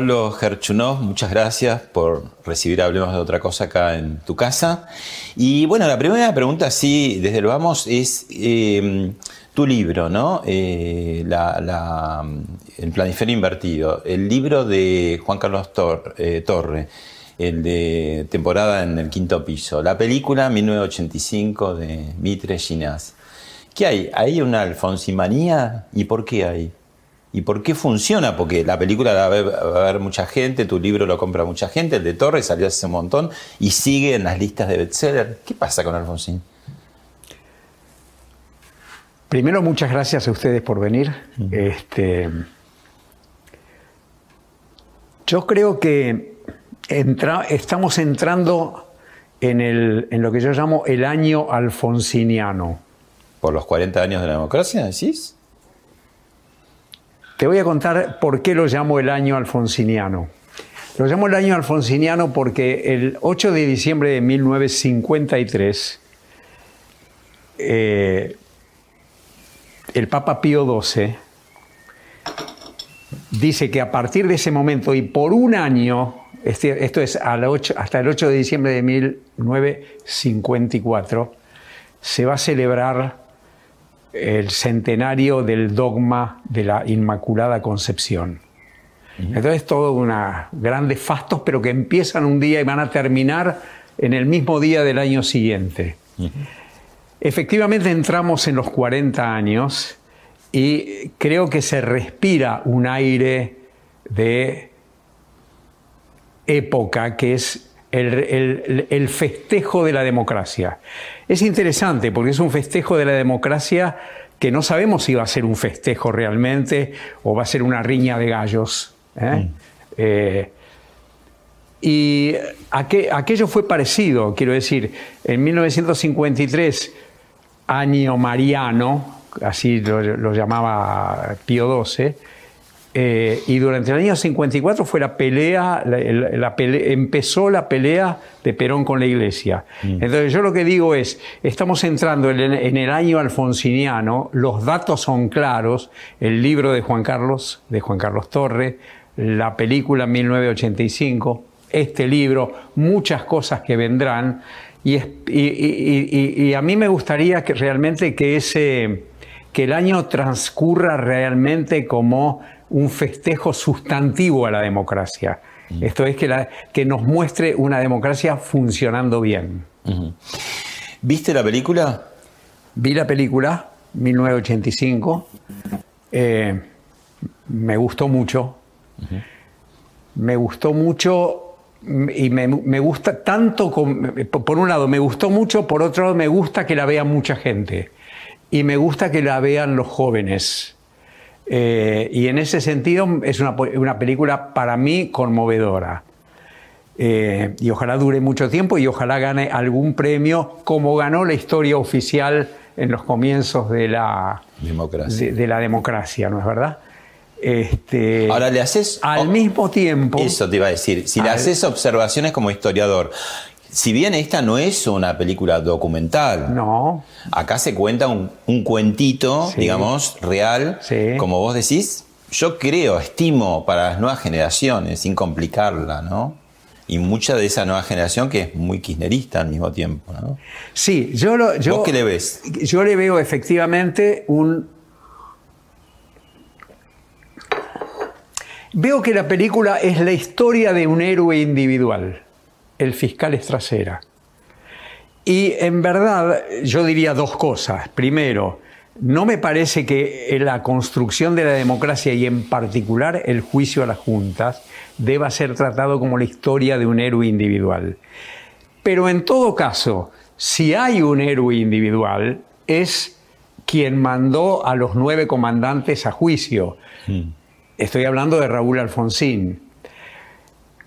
Pablo Gerchunov, muchas gracias por recibir Hablemos de otra cosa acá en tu casa. Y bueno, la primera pregunta, sí, desde el vamos, es eh, tu libro, ¿no? Eh, la- el planiferio invertido, el libro de Juan Carlos eh, Torre, el de temporada en el quinto piso, la película 1985 de Mitre Ginás. ¿Qué hay? ¿Hay una alfonsimanía? ¿Y por qué hay? ¿Y por qué funciona? Porque la película la va a ver, mucha gente, tu libro lo compra mucha gente, el de Torres salió hace un montón y sigue en las listas de bestseller. ¿Qué pasa con Alfonsín? Primero, muchas gracias a ustedes por venir. Este, yo creo que entra- estamos entrando en, el- en lo que yo llamo el año alfonsiniano. ¿Por los 40 años de la democracia, decís? Te voy a contar por qué lo llamo el año alfonsiniano. Lo llamo el año alfonsiniano porque el 8 de diciembre de 1953, eh, el Papa Pío XII dice que a partir de ese momento y por un año, este- esto es al 8 hasta el 8 de diciembre de 1954, se va a celebrar el centenario del dogma de la Inmaculada Concepción. Entonces, todo una grandes fastos, pero que empiezan un día y van a terminar en el mismo día del año siguiente. Efectivamente entramos en los 40 años y creo que se respira un aire de época que es el, el- el festejo de la democracia. Es interesante porque es un festejo de la democracia que no sabemos si va a ser un festejo realmente o va a ser una riña de gallos. ¿eh? Eh, y aqu- aquello fue parecido, quiero decir, en 1953, año mariano, así lo, lo llamaba Pío XII, eh, y durante el año 54 fue la pelea, la- la- la pele- empezó la pelea de Perón con la Iglesia. Entonces yo lo que digo es, estamos entrando en el, en el año alfonsiniano, los datos son claros, el libro de Juan Carlos, de Juan Carlos Torre, la película 1985, este libro, muchas cosas que vendrán, y, es- y- y- y a mí me gustaría que realmente que ese que el año transcurra realmente como un festejo sustantivo a la democracia. Esto es que, la- que nos muestre una democracia funcionando bien. ¿Viste la película? Vi la película, 1985, eh, me gustó mucho, me gustó mucho y me, me gusta tanto, con- por un lado me gustó mucho, por otro lado me gusta que la vea mucha gente y me gusta que la vean los jóvenes. Eh, y en ese sentido es una, una película para mí conmovedora. Eh, y ojalá dure mucho tiempo y ojalá gane algún premio como ganó la historia oficial en los comienzos de la Democracia. de, de la democracia, ¿no es verdad? Este, Ahora le haces. al mismo tiempo, Eso te iba a decir. Si le haces observaciones como historiador, si bien esta no es una película documental, No, acá se cuenta un, un cuentito, Sí. digamos, real, Sí. como vos decís, yo creo, estimo para las nuevas generaciones, sin complicarla, ¿no? Y mucha de esa nueva generación que es muy kirchnerista al mismo tiempo, ¿no? sí, yo lo. Yo, ¿Vos qué le ves? Yo le veo efectivamente un. Veo que la película es la historia de un héroe individual, el fiscal Estracera. Y en verdad yo diría dos cosas. Primero, no me parece que la construcción de la democracia y en particular el juicio a las juntas deba ser tratado como la historia de un héroe individual. Pero en todo caso, si hay un héroe individual, es quien mandó a los nueve comandantes a juicio. Estoy hablando de Raúl Alfonsín.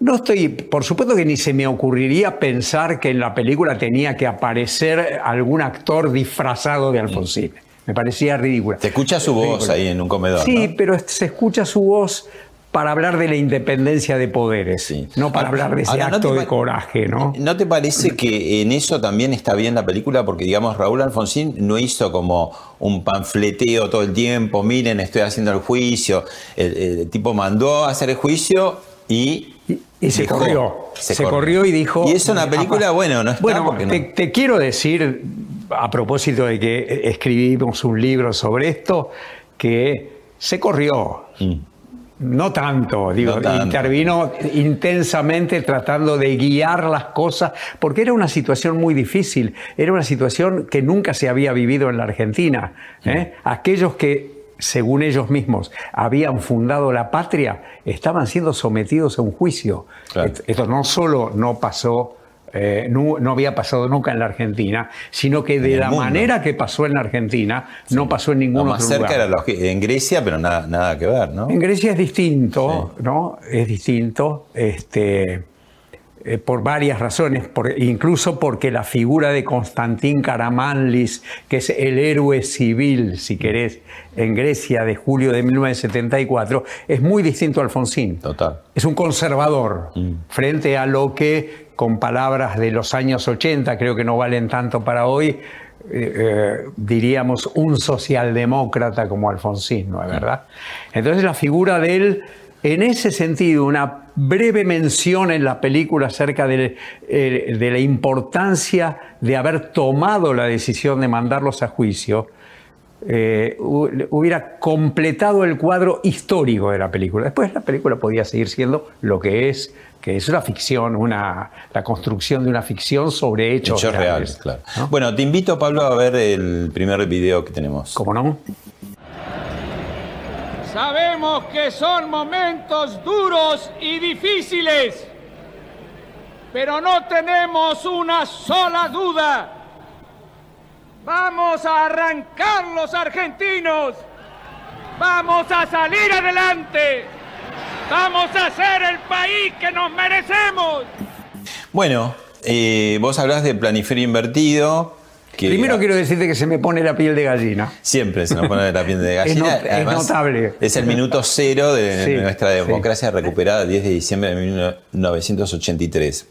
No estoy, por supuesto que ni se me ocurriría pensar que en la película tenía que aparecer algún actor disfrazado de Alfonsín. Me parecía ridícula. Te escucha su voz Ridícula. ahí en un comedor, Sí, ¿no? pero se escucha su voz para hablar de la independencia de poderes, Sí. no para Ahora- hablar de ese ahora, ¿no acto de coraje, ¿no? ¿No te parece que en eso también está bien la película? Porque, digamos, Raúl Alfonsín no hizo como un panfleteo todo el tiempo, miren, estoy haciendo el juicio. El, el tipo mandó a hacer el juicio y... Y, y se dejó. corrió. Se, corrió y dijo. Y eso en la película, bueno, no está Bueno, porque no- te, te quiero decir, a propósito de que escribimos un libro sobre esto, que se corrió. No tanto, digo, Mm. No tanto. intervino intensamente tratando de guiar las cosas, porque era una situación muy difícil, era una situación que nunca se había vivido en la Argentina. ¿eh? Aquellos que, según ellos mismos, habían fundado la patria, estaban siendo sometidos a un juicio. Claro. Esto no solo no pasó, eh, no, no había pasado nunca en la Argentina, sino que de la mundo. manera que pasó en la Argentina, no pasó en ningún otro más cerca lugar. era en Grecia, pero nada, nada que ver, ¿no? En Grecia es distinto, ¿no? Es distinto, este, eh, por varias razones, por- incluso porque la figura de Constantín Karamanlis, que es el héroe civil, si querés, en Grecia de julio de 1974, es muy distinto a Alfonsín. Total. Es un conservador frente a lo que, con palabras de los años 80, creo que no valen tanto para hoy, eh, eh, diríamos un socialdemócrata como Alfonsín, ¿no es verdad? Entonces la figura de él, en ese sentido, una breve mención en la película acerca de, eh, de la importancia de haber tomado la decisión de mandarlos a juicio, eh, hu- hubiera completado el cuadro histórico de la película. Después la película podía seguir siendo lo que es, que es una ficción, una, la construcción de una ficción sobre hechos, Hechos reales, reales. claro. ¿no? Bueno, te invito, Pablo, a ver el primer video que tenemos. ¿Cómo no? Sabemos que son momentos duros y difíciles, pero no tenemos una sola duda. Vamos a arrancar los argentinos. Vamos a salir adelante. Vamos a ser el país que nos merecemos. Bueno, eh, vos hablás de planiferio invertido. Que Primero quiero decirte que se me pone la piel de gallina. Siempre se nos pone la piel de Es gallina. es notable. Es el minuto cero de Sí, nuestra sí. democracia recuperada 10 de diciembre de 1983.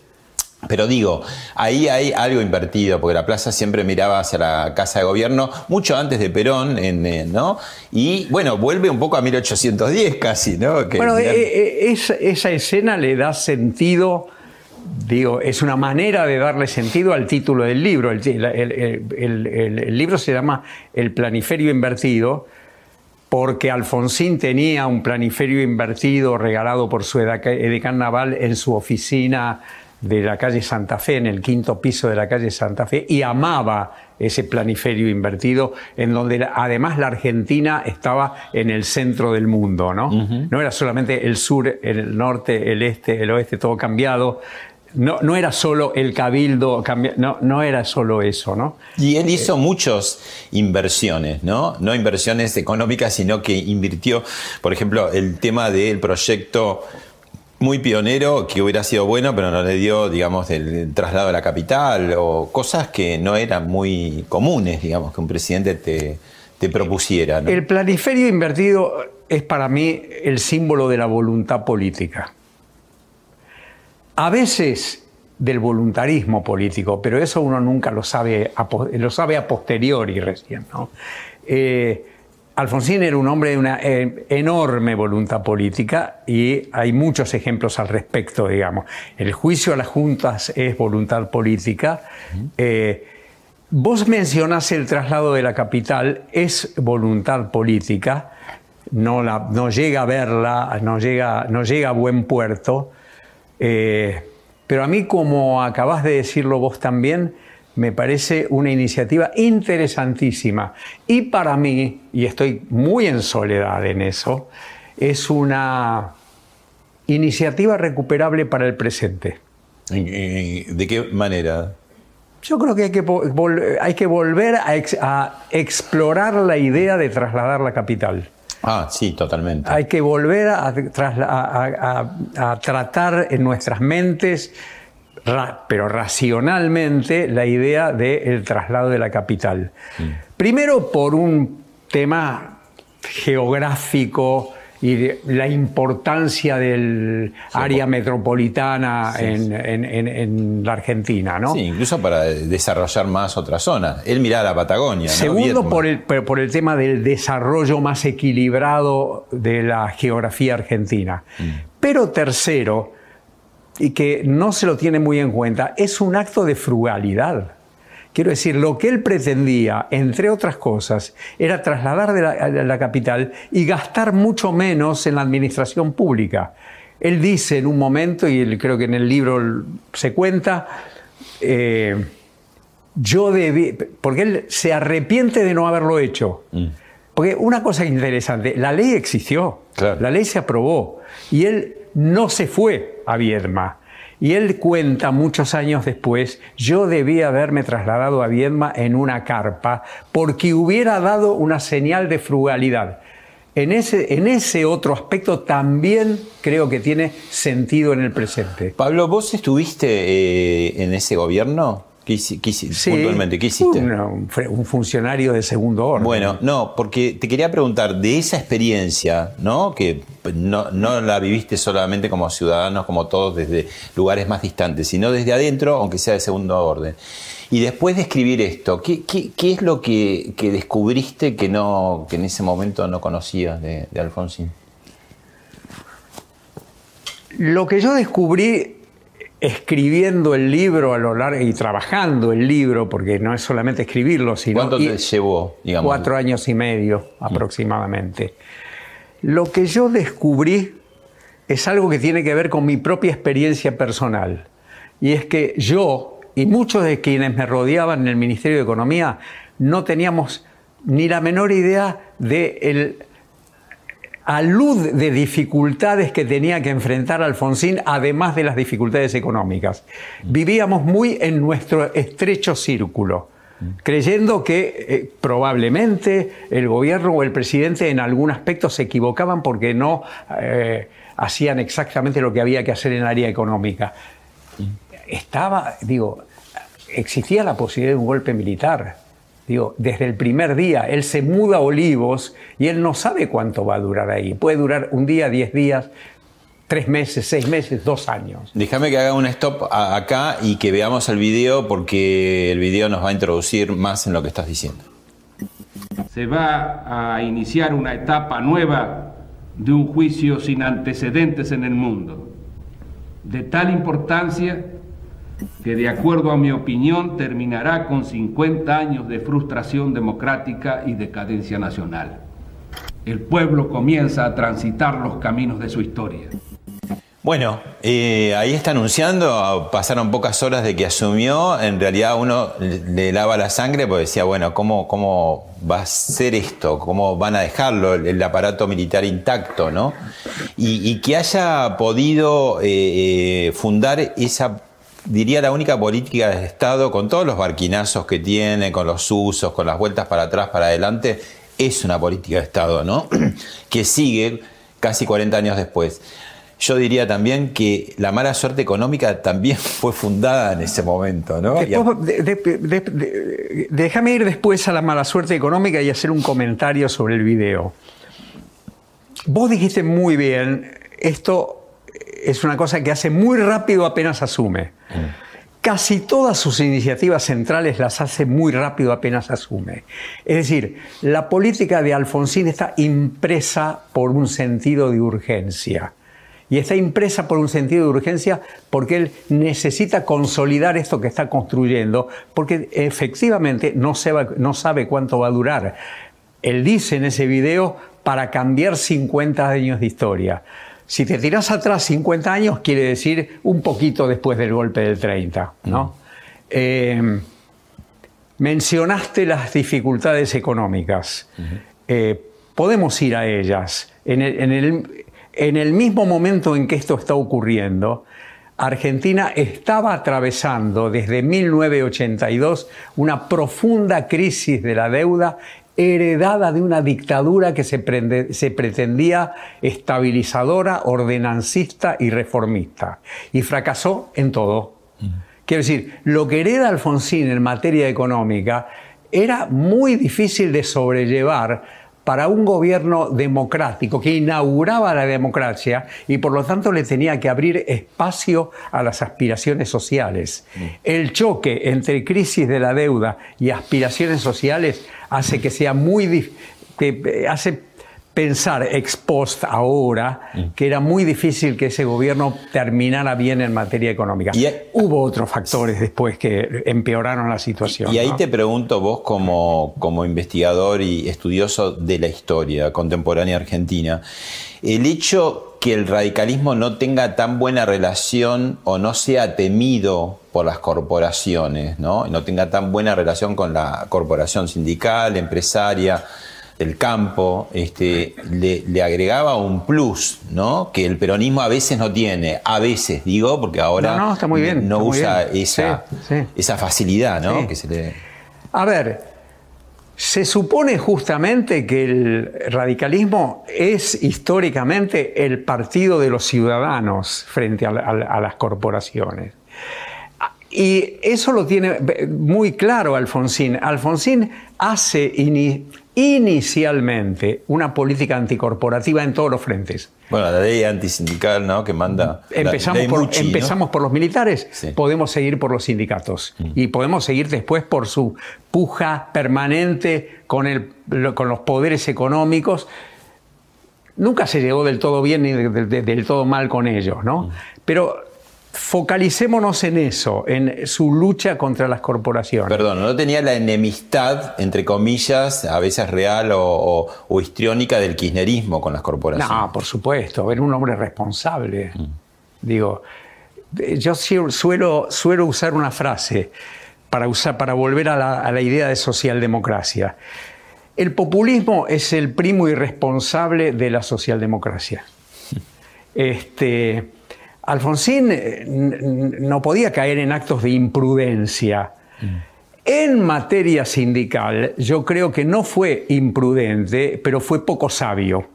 Pero digo, ahí hay algo invertido, porque la plaza siempre miraba hacia la casa de gobierno, mucho antes de Perón, en, eh, ¿no? Y bueno, vuelve un poco a 1810 casi, ¿no? Que Bueno, eh, eh, esa, esa escena le da sentido, digo, es una manera de darle sentido al título del libro. El, el- el- el- el- el libro se llama El planiferio invertido porque Alfonsín tenía un planiferio invertido regalado por su edecán naval en su oficina de la calle Santa Fe, en el quinto piso de la calle Santa Fe, y amaba ese planiferio invertido, en donde además la Argentina estaba en el centro del mundo, ¿no? No era solamente el sur, el norte, el este, el oeste, todo cambiado. No, no era solo el cabildo, no, no era solo eso, ¿no? Y él hizo muchas inversiones, ¿no? No inversiones económicas, sino que invirtió, por ejemplo, el tema del proyecto muy pionero que hubiera sido bueno, pero no le dio, digamos, el traslado a la capital o cosas que no eran muy comunes, digamos, que un presidente te, te propusiera. ¿no? El planiferio invertido es para mí el símbolo de la voluntad política. A veces del voluntarismo político, pero eso uno nunca lo sabe, lo sabe a posteriori recién. ¿no? Eh, Alfonsín era un hombre de una eh, enorme voluntad política y hay muchos ejemplos al respecto, digamos. El juicio a las juntas es voluntad política. Eh, vos mencionás el traslado de la capital, es voluntad política, no, la, no llega a verla, no llega, no llega a buen puerto. Pero a mí, como acabas de decirlo vos también, me parece una iniciativa interesantísima. Y para mí, y estoy muy en soledad en eso, es una iniciativa recuperable para el presente. ¿De qué manera? Yo creo que hay que, hay que volver a, a explorar la idea de trasladar la capital. Ah, sí, totalmente. Hay que volver a, tratar en nuestras mentes, pero racionalmente, la idea del traslado de la capital. Mm. Primero por un tema geográfico, y la importancia del área metropolitana en, la Argentina, ¿no? Sí, incluso para desarrollar más otra zona. Él mira la Patagonia. Segundo, por, el, por el tema del desarrollo más equilibrado de la geografía argentina. Mm. Pero tercero, y que no se lo tiene muy en cuenta, es un acto de frugalidad. Quiero decir, lo que él pretendía, entre otras cosas, era trasladar de la, capital y gastar mucho menos en la administración pública. Él dice en un momento, y creo que en el libro se cuenta, eh, yo debí, porque él se arrepiente de no haberlo hecho. Mm. Porque una cosa interesante, la ley existió, la ley se aprobó y él no se fue a Viedma. Y él cuenta muchos años después, yo debía haberme trasladado a Viedma en una carpa porque hubiera dado una señal de frugalidad. En ese, en ese otro aspecto también creo que tiene sentido en el presente. Pablo, ¿vos estuviste eh, en ese gobierno? ¿Qué, puntualmente, ¿qué hiciste? Un, funcionario de segundo orden. Bueno, no, porque te quería preguntar de esa experiencia, ¿no? Que no, la viviste solamente como ciudadanos, como todos, desde lugares más distantes, sino desde adentro, aunque sea de segundo orden. Y después de escribir esto, ¿qué, es lo que, descubriste que, no, que en ese momento no conocías de, de Alfonsín? Lo que yo descubrí escribiendo el libro a lo largo y trabajando el libro, porque no es solamente escribirlo, sino... ¿Cuánto te llevó? Digamos? Cuatro años y medio aproximadamente. Lo que yo descubrí es algo que tiene que ver con mi propia experiencia personal. Y es que yo y muchos de quienes me rodeaban en el Ministerio de Economía no teníamos ni la menor idea de el a luz de dificultades que tenía que enfrentar Alfonsín, además de las dificultades económicas. Vivíamos muy en nuestro estrecho círculo, creyendo que eh, probablemente el gobierno o el presidente en algún aspecto se equivocaban porque no eh, hacían exactamente lo que había que hacer en el área económica. Estaba, digo, existía la posibilidad de un golpe militar Digo, desde el primer día, él se muda a Olivos y él no sabe cuánto va a durar ahí. Puede durar un día, diez días, tres meses, seis meses, dos años. Déjame que haga un stop acá y que veamos el video porque el video nos va a introducir más en lo que estás diciendo. Se va a iniciar una etapa nueva de un juicio sin antecedentes en el mundo, de tal importancia que de acuerdo a mi opinión terminará con 50 años de frustración democrática y decadencia nacional. El pueblo comienza a transitar los caminos de su historia. Bueno, ahí está anunciando, pasaron pocas horas de que asumió, en realidad uno le lava la sangre porque decía, bueno, ¿cómo, cómo va a ser esto? ¿Cómo van a dejarlo el, aparato militar intacto? ¿no? Y, que haya podido eh, eh, fundar esa diría, la única política de Estado, con todos los barquinazos que tiene, con los usos, con las vueltas para atrás, para adelante, es una política de Estado, ¿no? que sigue casi 40 años después. Yo diría también que la mala suerte económica también fue fundada en ese momento, ¿no? déjame ir después a la mala suerte económica y hacer un comentario sobre el video. Vos dijiste muy bien, esto es una cosa que hace muy rápido apenas asume. casi todas sus iniciativas centrales las hace muy rápido apenas asume. Es decir, la política de Alfonsín está impresa por un sentido de urgencia. Y está impresa por un sentido de urgencia porque él necesita consolidar esto que está construyendo, porque efectivamente no, no sabe cuánto va a durar. Él dice en ese video, para cambiar 50 años de historia. Si te tiras atrás 50 años, quiere decir un poquito después del golpe del 30, ¿no? Eh, mencionaste las dificultades económicas. Eh, podemos ir a ellas. En el, mismo momento en que esto está ocurriendo, Argentina estaba atravesando desde 1982 una profunda crisis de la deuda heredada de una dictadura que se, pretendía estabilizadora, ordenancista y reformista. Y fracasó en todo. Quiero decir, lo que hereda Alfonsín en materia económica era muy difícil de sobrellevar para un gobierno democrático que inauguraba la democracia y por lo tanto le tenía que abrir espacio a las aspiraciones sociales. El choque entre crisis de la deuda y aspiraciones sociales hace que sea muy que eh, hace pensar ex post ahora mm. que era muy difícil que ese gobierno terminara bien en materia económica. Y Hubo otros factores después que empeoraron la situación. Y ahí te pregunto vos como, como investigador y estudioso de la historia contemporánea argentina, el hecho que el radicalismo no tenga tan buena relación o no sea temido por las corporaciones, ¿no? no tenga tan buena relación con la corporación sindical, empresaria, el campo, este, le, agregaba un plus, ¿no? Que el peronismo a veces no tiene, a veces digo, porque ahora no, está muy bien, no usa Esa, esa facilidad, ¿no? Que se le... A ver, se supone justamente que el radicalismo es históricamente el partido de los ciudadanos frente a, las corporaciones. Y eso lo tiene muy claro Alfonsín. Alfonsín hace inicialmente una política anticorporativa en todos los frentes. Bueno, la ley antisindical, ¿no? Que manda. Empezamos, por, empezamos por los militares, podemos seguir por los sindicatos mm. y podemos seguir después por su puja permanente con, el, con los poderes económicos. Nunca se llegó del todo bien ni del todo mal con ellos, ¿no? Mm. Pero Focalicémonos en eso, en su lucha contra las corporaciones. Perdón, no tenía la enemistad, entre comillas, a veces real o, histriónica del kirchnerismo con las corporaciones. No, por supuesto, era un hombre responsable. Mm. Digo, yo suelo, suelo usar una frase para, usar, para volver a la, a la idea de socialdemocracia. El populismo es el primo irresponsable de la socialdemocracia. Este, Alfonsín eh, no podía caer en actos de imprudencia. En materia sindical, yo creo que no fue imprudente, pero fue poco sabio.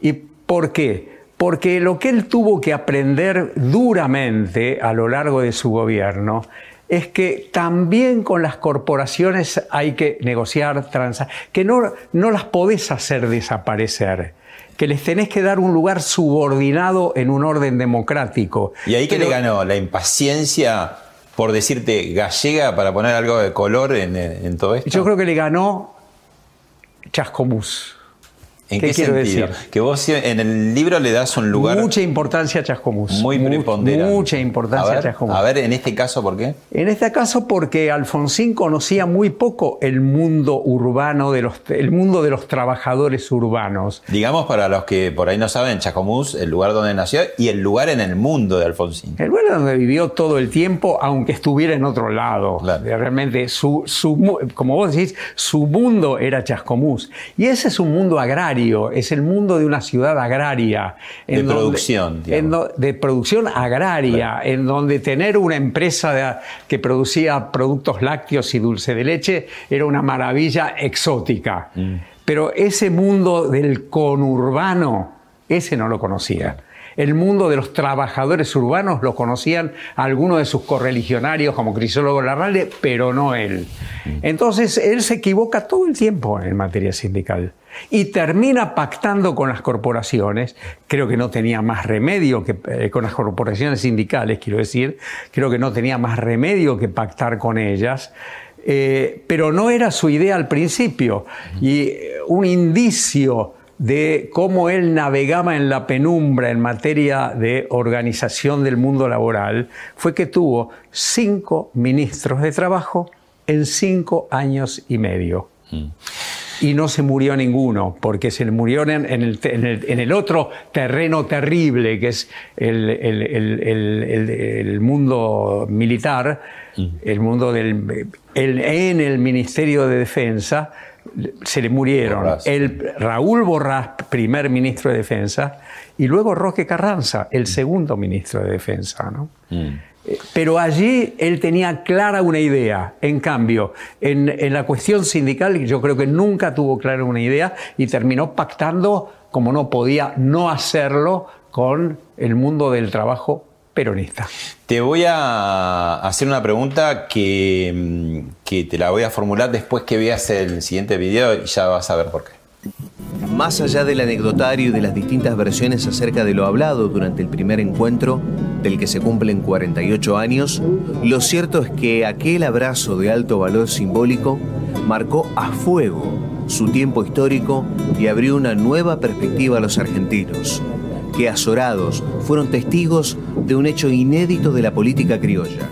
¿Y por qué? Porque lo que él tuvo que aprender duramente a lo largo de su gobierno es que también con las corporaciones hay que negociar, transar, que no, no las podés hacer desaparecer que les tenés que dar un lugar subordinado en un orden democrático. ¿Y ahí que le ganó? ¿La impaciencia por decirte gallega para poner algo de color en, en todo esto? Yo creo que le ganó Chascomús. ¿En qué, quiero decir? Que vos en el libro le das un lugar. Mucha importancia a Chascomús. Muy preponderante. Mucha importancia a, Chascomús. A ver, en este caso, ¿por qué? En este caso, porque Alfonsín conocía muy poco el mundo urbano, de los, el mundo de los trabajadores urbanos. Digamos, para los que por ahí no saben, Chascomús, el lugar donde nació y el lugar en el mundo de Alfonsín. El lugar donde vivió todo el tiempo, aunque estuviera en otro lado. Realmente, su, su, como vos decís, su mundo era Chascomús. Y ese es un mundo agrario es el mundo de una ciudad agraria. de producción. de producción agraria, en donde tener una empresa que producía productos lácteos y dulce de leche era una maravilla exótica. Mm. Pero ese mundo del conurbano, ese no lo conocía. El mundo de los trabajadores urbanos lo conocían algunos de sus correligionarios como Crisólogo Larralde, pero no él. Mm. Entonces él se equivoca todo el tiempo en materia sindical. Y termina pactando con las corporaciones. Creo que no tenía más remedio que eh, con las corporaciones sindicales, quiero decir, creo que no tenía más remedio que pactar con ellas. Eh, pero no era su idea al principio. Y eh, un indicio de cómo él navegaba en la penumbra en materia de organización del mundo laboral fue que tuvo cinco ministros de trabajo en cinco años y medio. Mm y no se murió ninguno, porque se murió en, el, otro terreno terrible que es el, mundo militar, mm. el mundo del... en el Ministerio de Defensa se le murieron el Raúl Borrás, primer ministro de Defensa, y luego Roque Carranza, el segundo ministro de Defensa. ¿no? Mm. Pero allí él tenía clara una idea. En cambio, en, la cuestión sindical yo creo que nunca tuvo clara una idea y terminó pactando, como no podía no hacerlo, con el mundo del trabajo peronista. Te voy a hacer una pregunta que, que te la voy a formular después que veas el siguiente video y ya vas a ver por qué. Más allá del anecdotario y de las distintas versiones acerca de lo hablado durante el primer encuentro, del que se cumplen 48 años, lo cierto es que aquel abrazo de alto valor simbólico marcó a fuego su tiempo histórico y abrió una nueva perspectiva a los argentinos, que azorados fueron testigos de un hecho inédito de la política criolla.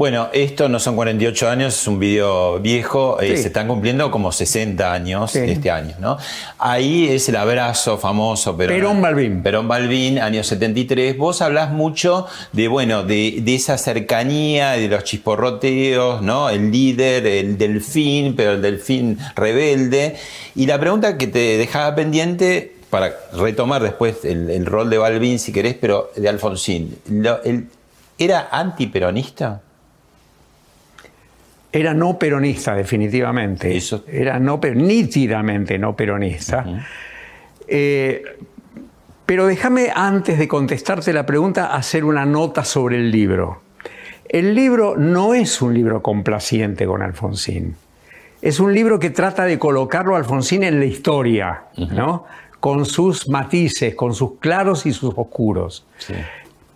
Bueno, esto no son 48 años, es un video viejo, eh, se están cumpliendo como 60 años este año, ¿no? Ahí es el abrazo famoso, Perón, Perón Balbín. Perón Balbín, año 73. Vos hablas mucho de, bueno, de, esa cercanía, de los chisporroteos, ¿no? El líder, el delfín, pero el delfín rebelde. Y la pregunta que te dejaba pendiente para retomar después el, rol de Balbín, si querés, pero de Alfonsín. el, ¿Era antiperonista? Era no peronista, definitivamente. Eso. Era no, nítidamente no peronista. Eh, pero déjame, antes de contestarte la pregunta, hacer una nota sobre el libro. El libro no es un libro complaciente con Alfonsín. Es un libro que trata de colocarlo a Alfonsín en la historia, ¿no? con sus matices, con sus claros y sus oscuros.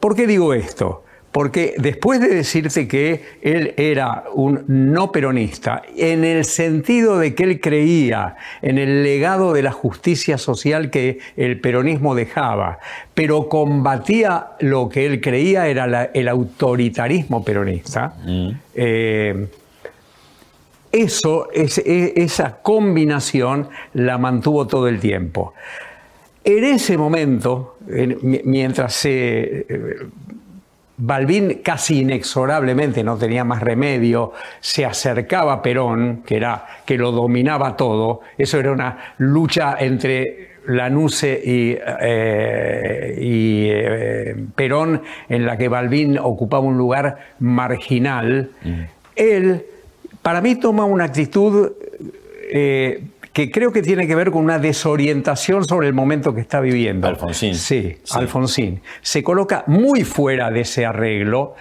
¿Por qué digo esto? Porque después de decirte que él era un no peronista, en el sentido de que él creía en el legado de la justicia social que el peronismo dejaba, pero combatía lo que él creía era el autoritarismo peronista, mm. eh, eso, e, esa combinación la mantuvo todo el tiempo. En ese momento, mientras se eh, Balbín casi inexorablemente no tenía más remedio, se acercaba a Perón, que, era, que lo dominaba todo. Eso era una lucha entre Lanusse y, eh, y eh, Perón, en la que Balbín ocupaba un lugar marginal. Mm. Él, para mí, toma una actitud eh, que creo que tiene que ver con una desorientación sobre el momento que está viviendo. Alfonsín. Sí, Alfonsín. Se coloca muy fuera de ese arreglo.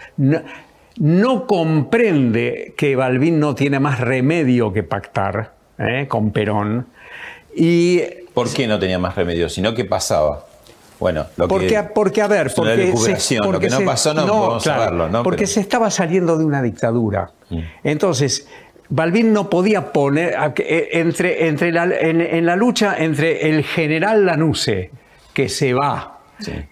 No, comprende que Balbín no tiene más remedio que pactar ¿eh? con Perón. Y, ¿Por qué no tenía más remedio? Sino que pasaba. Bueno, lo porque, que, porque, a ver, porque, se, lo que no pasó no, podemos saberlo, ¿no? Porque se estaba saliendo de una dictadura. Mm. Entonces, Balbín no podía poner eh, entre, entre en, la lucha entre el general Lanuse, que se va,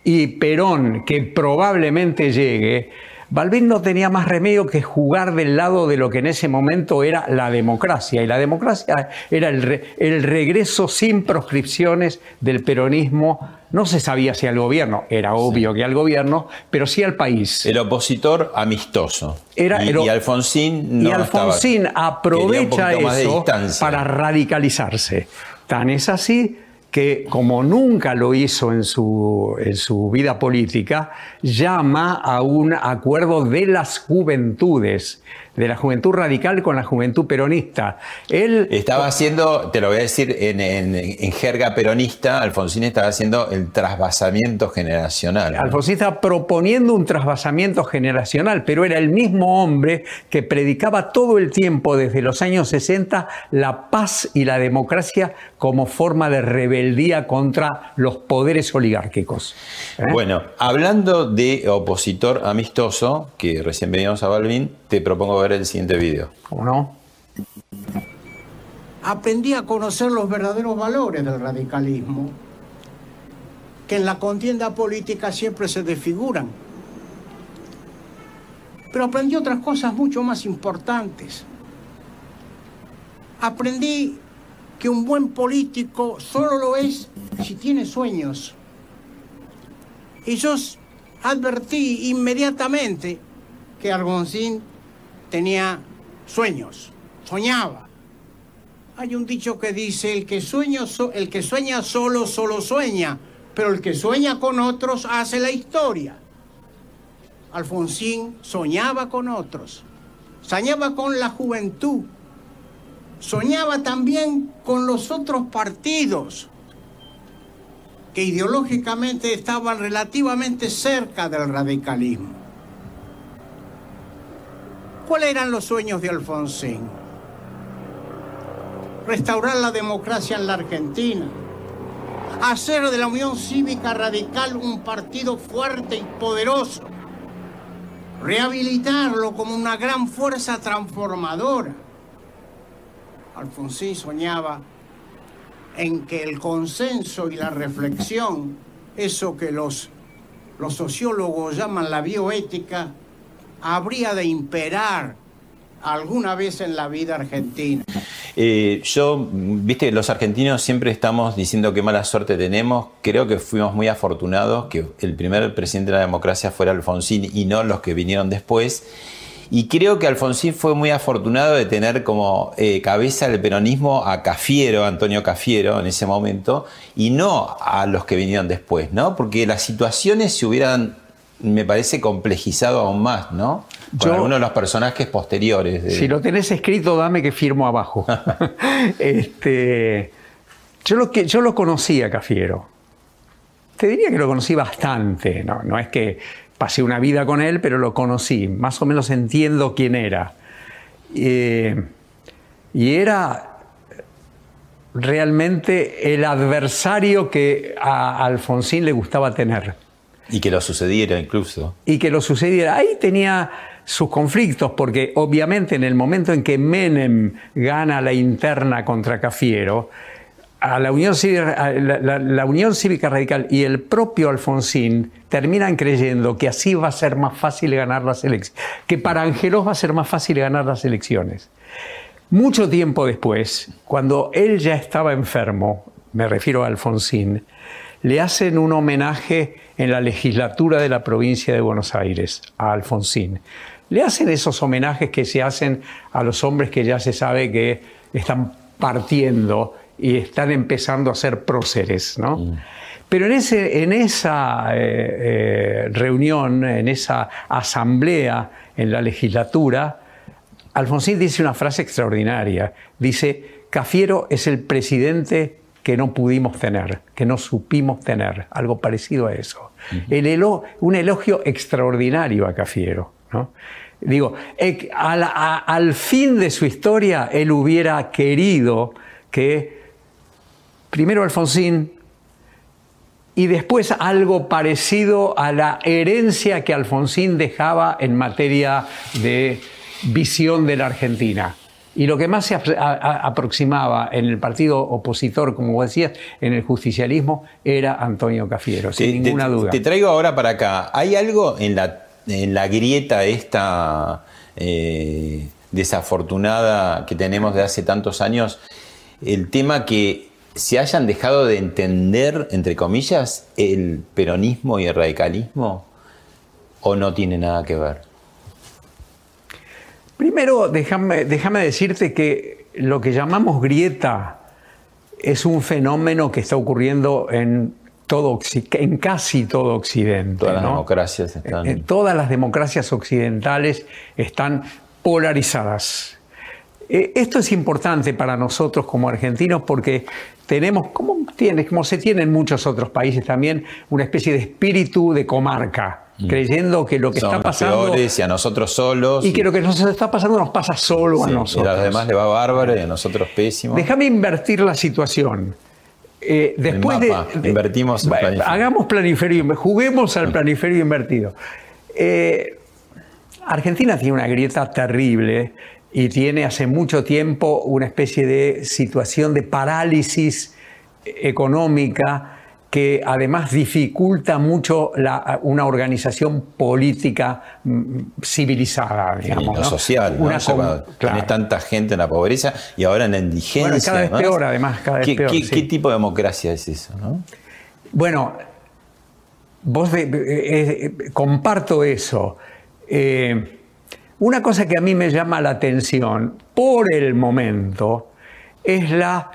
y Perón, que probablemente llegue, Balbín no tenía más remedio que jugar del lado de lo que en ese momento era la democracia. Y la democracia era el, el regreso sin proscripciones del peronismo. No se sabía si al gobierno, era obvio que al gobierno, pero sí al país. El opositor amistoso. Era, y, Alfonsín no Y Alfonsín aprovecha eso para radicalizarse. Tan es así que, como nunca lo hizo en su, en su vida política, llama a un acuerdo de las juventudes de la juventud radical con la juventud peronista. Él estaba haciendo, te lo voy a decir en, jerga peronista, Alfonsín estaba haciendo el trasvasamiento generacional. Alfonsín estaba proponiendo un trasvasamiento generacional, pero era el mismo hombre que predicaba todo el tiempo desde los años 60 la paz y la democracia como forma de rebeldía contra los poderes oligárquicos. ¿Eh? Bueno, hablando de opositor amistoso, que recién veníamos a Balvin, te propongo ver el siguiente video. ¿Cómo no? Aprendí a conocer los verdaderos valores del radicalismo, que en la contienda política siempre se desfiguran. Pero aprendí otras cosas mucho más importantes. Aprendí que un buen político solo lo es si tiene sueños. Y yo advertí inmediatamente que Alfonsín tenía sueños, soñaba. Hay un dicho que dice, el que, sueña solo, solo sueña, pero el que sueña con otros hace la historia. Alfonsín soñaba con otros, soñaba con la juventud, soñaba también con los otros partidos que ideológicamente estaban relativamente cerca del radicalismo. ¿Cuáles eran los sueños de Alfonsín? Restaurar la democracia en la Argentina, hacer de la Unión Cívica Radical un partido fuerte y poderoso, rehabilitarlo como una gran fuerza transformadora. Alfonsín soñaba en que el consenso y la reflexión, eso que los, los sociólogos llaman la bioética, habría de imperar alguna vez en la vida argentina. Eh, yo, viste, los argentinos siempre estamos diciendo qué mala suerte tenemos. Creo que fuimos muy afortunados que el primer presidente de la democracia fuera Alfonsín y no los que vinieron después. Y creo que Alfonsín fue muy afortunado de tener como eh, cabeza del peronismo a Cafiero, Antonio Cafiero, en ese momento, y no a los que vinieron después, ¿no? Porque las situaciones se hubieran me parece complejizado aún más, ¿no? Por algunos de los personajes posteriores. Si lo tenés escrito, dame que firmo abajo. este, yo, lo que, yo lo conocí a Cafiero. Te diría que lo conocí bastante. No, no es que pasé una vida con él, pero lo conocí. Más o menos entiendo quién era. Eh, y era realmente el adversario que a Alfonsín le gustaba tener. Y que lo sucediera incluso. Y que lo sucediera. Ahí tenía sus conflictos, porque obviamente en el momento en que Menem gana la interna contra Cafiero, a la Unión, Cívica, la, Unión Cívica Radical y el propio Alfonsín terminan creyendo que así va a ser más fácil ganar las elecciones, que para Angelos va a ser más fácil ganar las elecciones. Mucho tiempo después, cuando él ya estaba enfermo, me refiero a Alfonsín, le hacen un homenaje en la legislatura de la provincia de Buenos Aires a Alfonsín. Le hacen esos homenajes que se hacen a los hombres que ya se sabe que están partiendo y están empezando a ser próceres, ¿no? Mm. Pero en, ese, en esa eh, eh, reunión, en esa asamblea en la legislatura, Alfonsín dice una frase extraordinaria. Dice, Cafiero es el presidente que no pudimos tener, que no supimos tener, algo parecido a eso. un elogio extraordinario a Cafiero. Digo, al, fin de su historia, él hubiera querido que primero Alfonsín y después algo parecido a la herencia que Alfonsín dejaba en materia de visión de la Argentina. Y lo que más se aproximaba en el partido opositor, como vos decías, en el justicialismo, era Antonio Cafiero, sin ninguna duda. Te traigo ahora para acá. ¿Hay algo en la, en la grieta esta eh, desafortunada que tenemos de hace tantos años? El tema que se hayan dejado de entender, entre comillas, el peronismo y el radicalismo, o no tiene nada que ver? Primero, déjame, decirte que lo que llamamos grieta es un fenómeno que está ocurriendo en, todo, en casi todo Occidente. Todas las democracias están... Eh, Todas las democracias occidentales están polarizadas. Eh, Esto es importante para nosotros como argentinos porque tenemos, como, tiene, como se tiene en muchos otros países también, una especie de espíritu de comarca, creyendo que lo que Mm. Está los pasando peores y a nosotros solos. y que lo que nos está pasando nos pasa solo a Sí, y nosotros. a los demás le va bárbaro y a nosotros pésimo. Déjame invertir la situación. Eh, después mapa, de, de- invertimos el Bueno, planiferio. Hagamos planiferio, juguemos al planiferio invertido. Eh, Argentina tiene una grieta terrible y tiene hace mucho tiempo una especie de situación de parálisis económica que además dificulta mucho la- una organización política mm, civilizada, Y digamos. ¿no? social, ¿no? Una O sea, claro. tenés tanta gente en la pobreza y ahora en la indigencia. Bueno, cada vez peor, además, cada vez ¿Qué, peor, qué- sí. qué tipo de democracia es eso? ¿no? Bueno, vos de- eh, eh, comparto eso. Eh, una cosa que a mí me llama la atención por el momento es la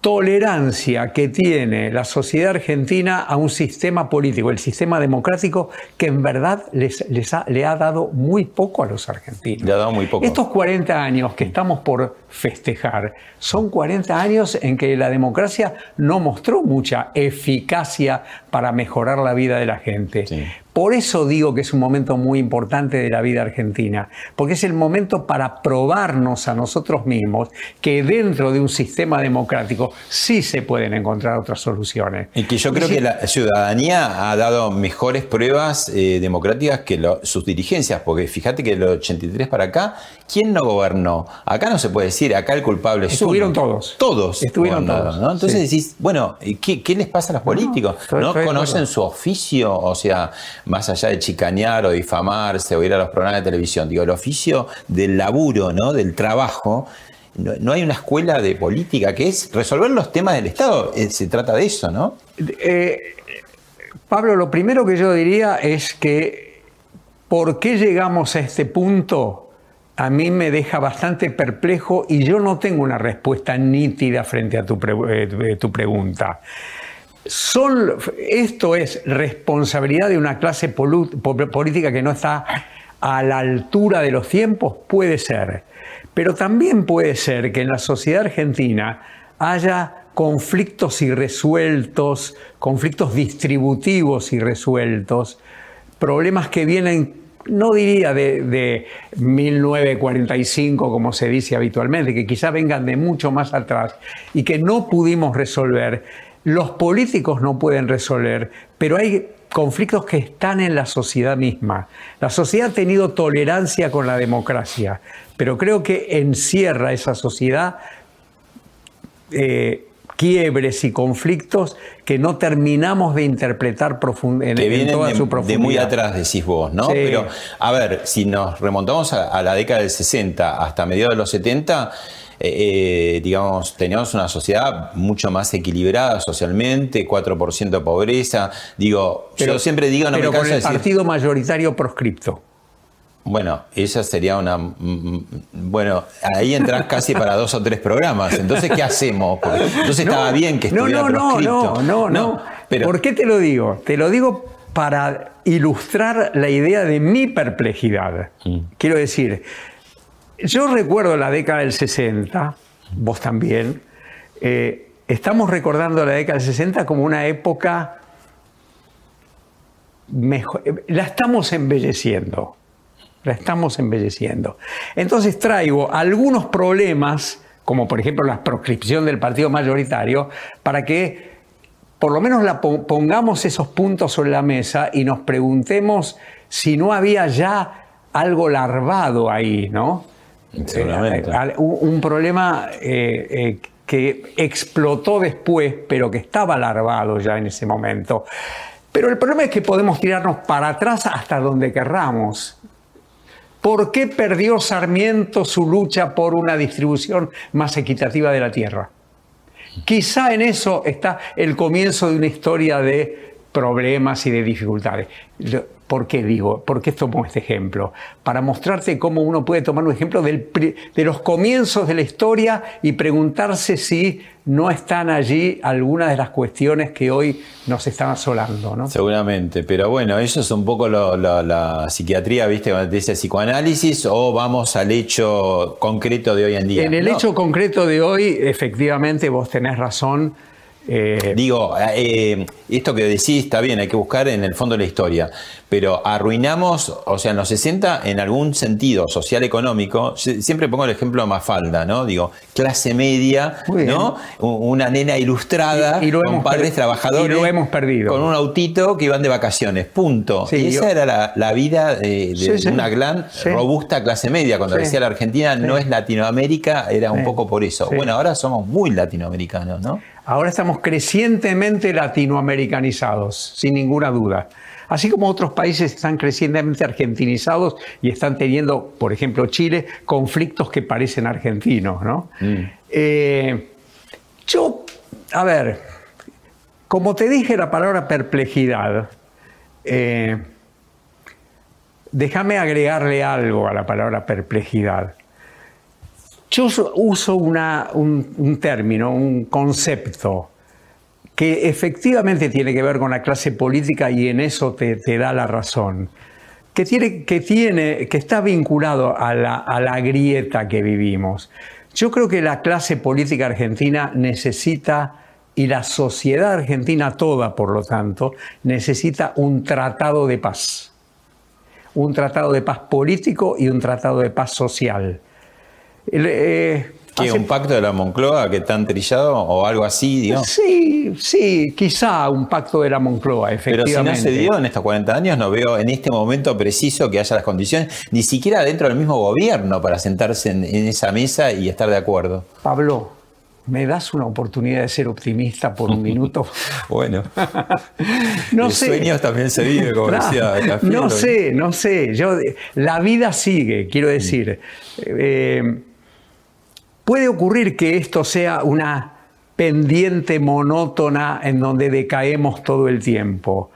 tolerancia que tiene la sociedad argentina a un sistema político, el sistema democrático, que en verdad les, les ha, le ha dado muy poco a los argentinos. Le ha dado muy poco. Estos 40 años que estamos por festejar son 40 años en que la democracia no mostró mucha eficacia para mejorar la vida de la gente. Sí. Por eso digo que es un momento muy importante de la vida argentina, porque es el momento para probarnos a nosotros mismos que dentro de un sistema democrático sí se pueden encontrar otras soluciones. Y que yo creo que la ciudadanía ha dado mejores pruebas eh, democráticas que lo- sus dirigencias, porque fíjate que del 83 para acá, ¿quién no gobernó? Acá no se puede decir, acá el culpable es Estuvieron uno. todos. Todos. Estuvieron todos, ¿no? Entonces sí. decís, bueno, ¿y ¿qué, qué les pasa a los políticos? estoy- ¿No estoy conocen su oficio? O sea, más allá de chicanear o difamarse o ir a los programas de televisión, digo, el oficio del laburo, ¿no? Del trabajo. No, hay una escuela de política que es resolver los temas del Estado. Eh, Se trata de eso, ¿no? Eh, Pablo, lo primero que yo diría es que por qué llegamos a este punto a mí me deja bastante perplejo y yo no tengo una respuesta nítida frente a tu, eh, tu pregunta. Son, esto es responsabilidad de una clase política que no está a la altura de los tiempos, puede ser. Pero también puede ser que en la sociedad argentina haya conflictos irresueltos, conflictos distributivos irresueltos, problemas que vienen, no diría de, de 1945 como se dice habitualmente, que quizá vengan de mucho más atrás y que no pudimos resolver. Los políticos no pueden resolver, pero hay conflictos que están en la sociedad misma. La sociedad ha tenido tolerancia con la democracia, pero creo que encierra esa sociedad eh, quiebres y conflictos que no terminamos de interpretar profund- en, que en vienen toda de, su de profundidad. muy atrás, decís vos, ¿no? Sí. Pero, a ver, si nos remontamos a, a la década del 60 hasta mediados de los 70, eh, eh, digamos, teníamos una sociedad mucho más equilibrada socialmente, 4% de pobreza. Digo, yo siempre digo, no pero me con el decir. partido mayoritario proscripto. Bueno, esa sería una. mm, mm, Bueno, ahí entras casi para dos o tres programas. Entonces, ¿qué hacemos? Porque entonces estaba bien que no, estuviera no, no, proscripto. no, no, no. pero ¿Por qué te lo digo? Te lo digo para ilustrar la idea de mi perplejidad. Mm. Quiero decir, yo recuerdo la década del 60, vos también, eh, estamos recordando la década del 60 como una época mejor, la estamos embelleciendo, la estamos embelleciendo. Entonces traigo algunos problemas, como por ejemplo la proscripción del partido mayoritario, para que por lo menos la po- pongamos esos puntos sobre la mesa y nos preguntemos si no había ya algo larvado ahí, ¿no? Eh, un problema eh, eh, que explotó después, pero que estaba larvado ya en ese momento. Pero el problema es que podemos tirarnos para atrás hasta donde querramos. ¿Por qué perdió Sarmiento su lucha por una distribución más equitativa de la tierra? Quizá en eso está el comienzo de una historia de problemas y de dificultades. ¿Por qué digo? ¿Por qué tomo este ejemplo? Para mostrarte cómo uno puede tomar un ejemplo del de los comienzos de la historia y preguntarse si no están allí algunas de las cuestiones que hoy nos están asolando. ¿no? Seguramente, pero bueno, eso es un poco la psiquiatría, ¿viste? Cuando te dice psicoanálisis o vamos al hecho concreto de hoy en día. En el hecho concreto de hoy, efectivamente, vos tenés razón eh, Digo, eh, esto que decís está bien, hay que buscar en el fondo la historia, pero arruinamos, o sea, en los 60, en algún sentido social económico, siempre pongo el ejemplo de Mafalda, ¿no? Digo, clase media, ¿no? Una nena ilustrada, con padres trabajadores. Y lo hemos perdido. Con un autito que iban de vacaciones, punto. y esa era la, vida de, una gran, robusta clase media. Cuando decía la Argentina no es Latinoamérica, era un poco por eso. Bueno, ahora somos muy latinoamericanos, ¿no? Ahora estamos crecientemente latinoamericanizados, sin ninguna duda. Así como otros países están crecientemente argentinizados y están teniendo, por ejemplo, Chile, conflictos que parecen argentinos. ¿no? Mm. Eh, yo, a ver, como te dije la palabra perplejidad, eh, déjame agregarle algo a la palabra perplejidad. Yo uso un, término, un concepto que efectivamente tiene que ver con la clase política y en eso te, da la razón, que, tiene, que, tiene, que está vinculado a la, a la grieta que vivimos. Yo creo que la clase política argentina necesita, y la sociedad argentina toda, por lo tanto, necesita un tratado de paz. Un tratado de paz político y un tratado de paz social. Eh, ¿Qué, ¿Un pacto de la Moncloa que tan trillado o algo así, digamos? Sí, sí, quizá un pacto de la Moncloa, efectivamente. Pero si no se dio en estos 40 años, no veo en este momento preciso que haya las condiciones, ni siquiera dentro del mismo gobierno, para sentarse en, esa mesa y estar de acuerdo. Pablo, ¿me das una oportunidad de ser optimista por un minuto? bueno, no los sueños también se vive, como decía No sé, no sé. Yo, la vida sigue, quiero decir. Eh, Puede ocurrir que esto sea una pendiente monótona en donde decaemos todo el tiempo.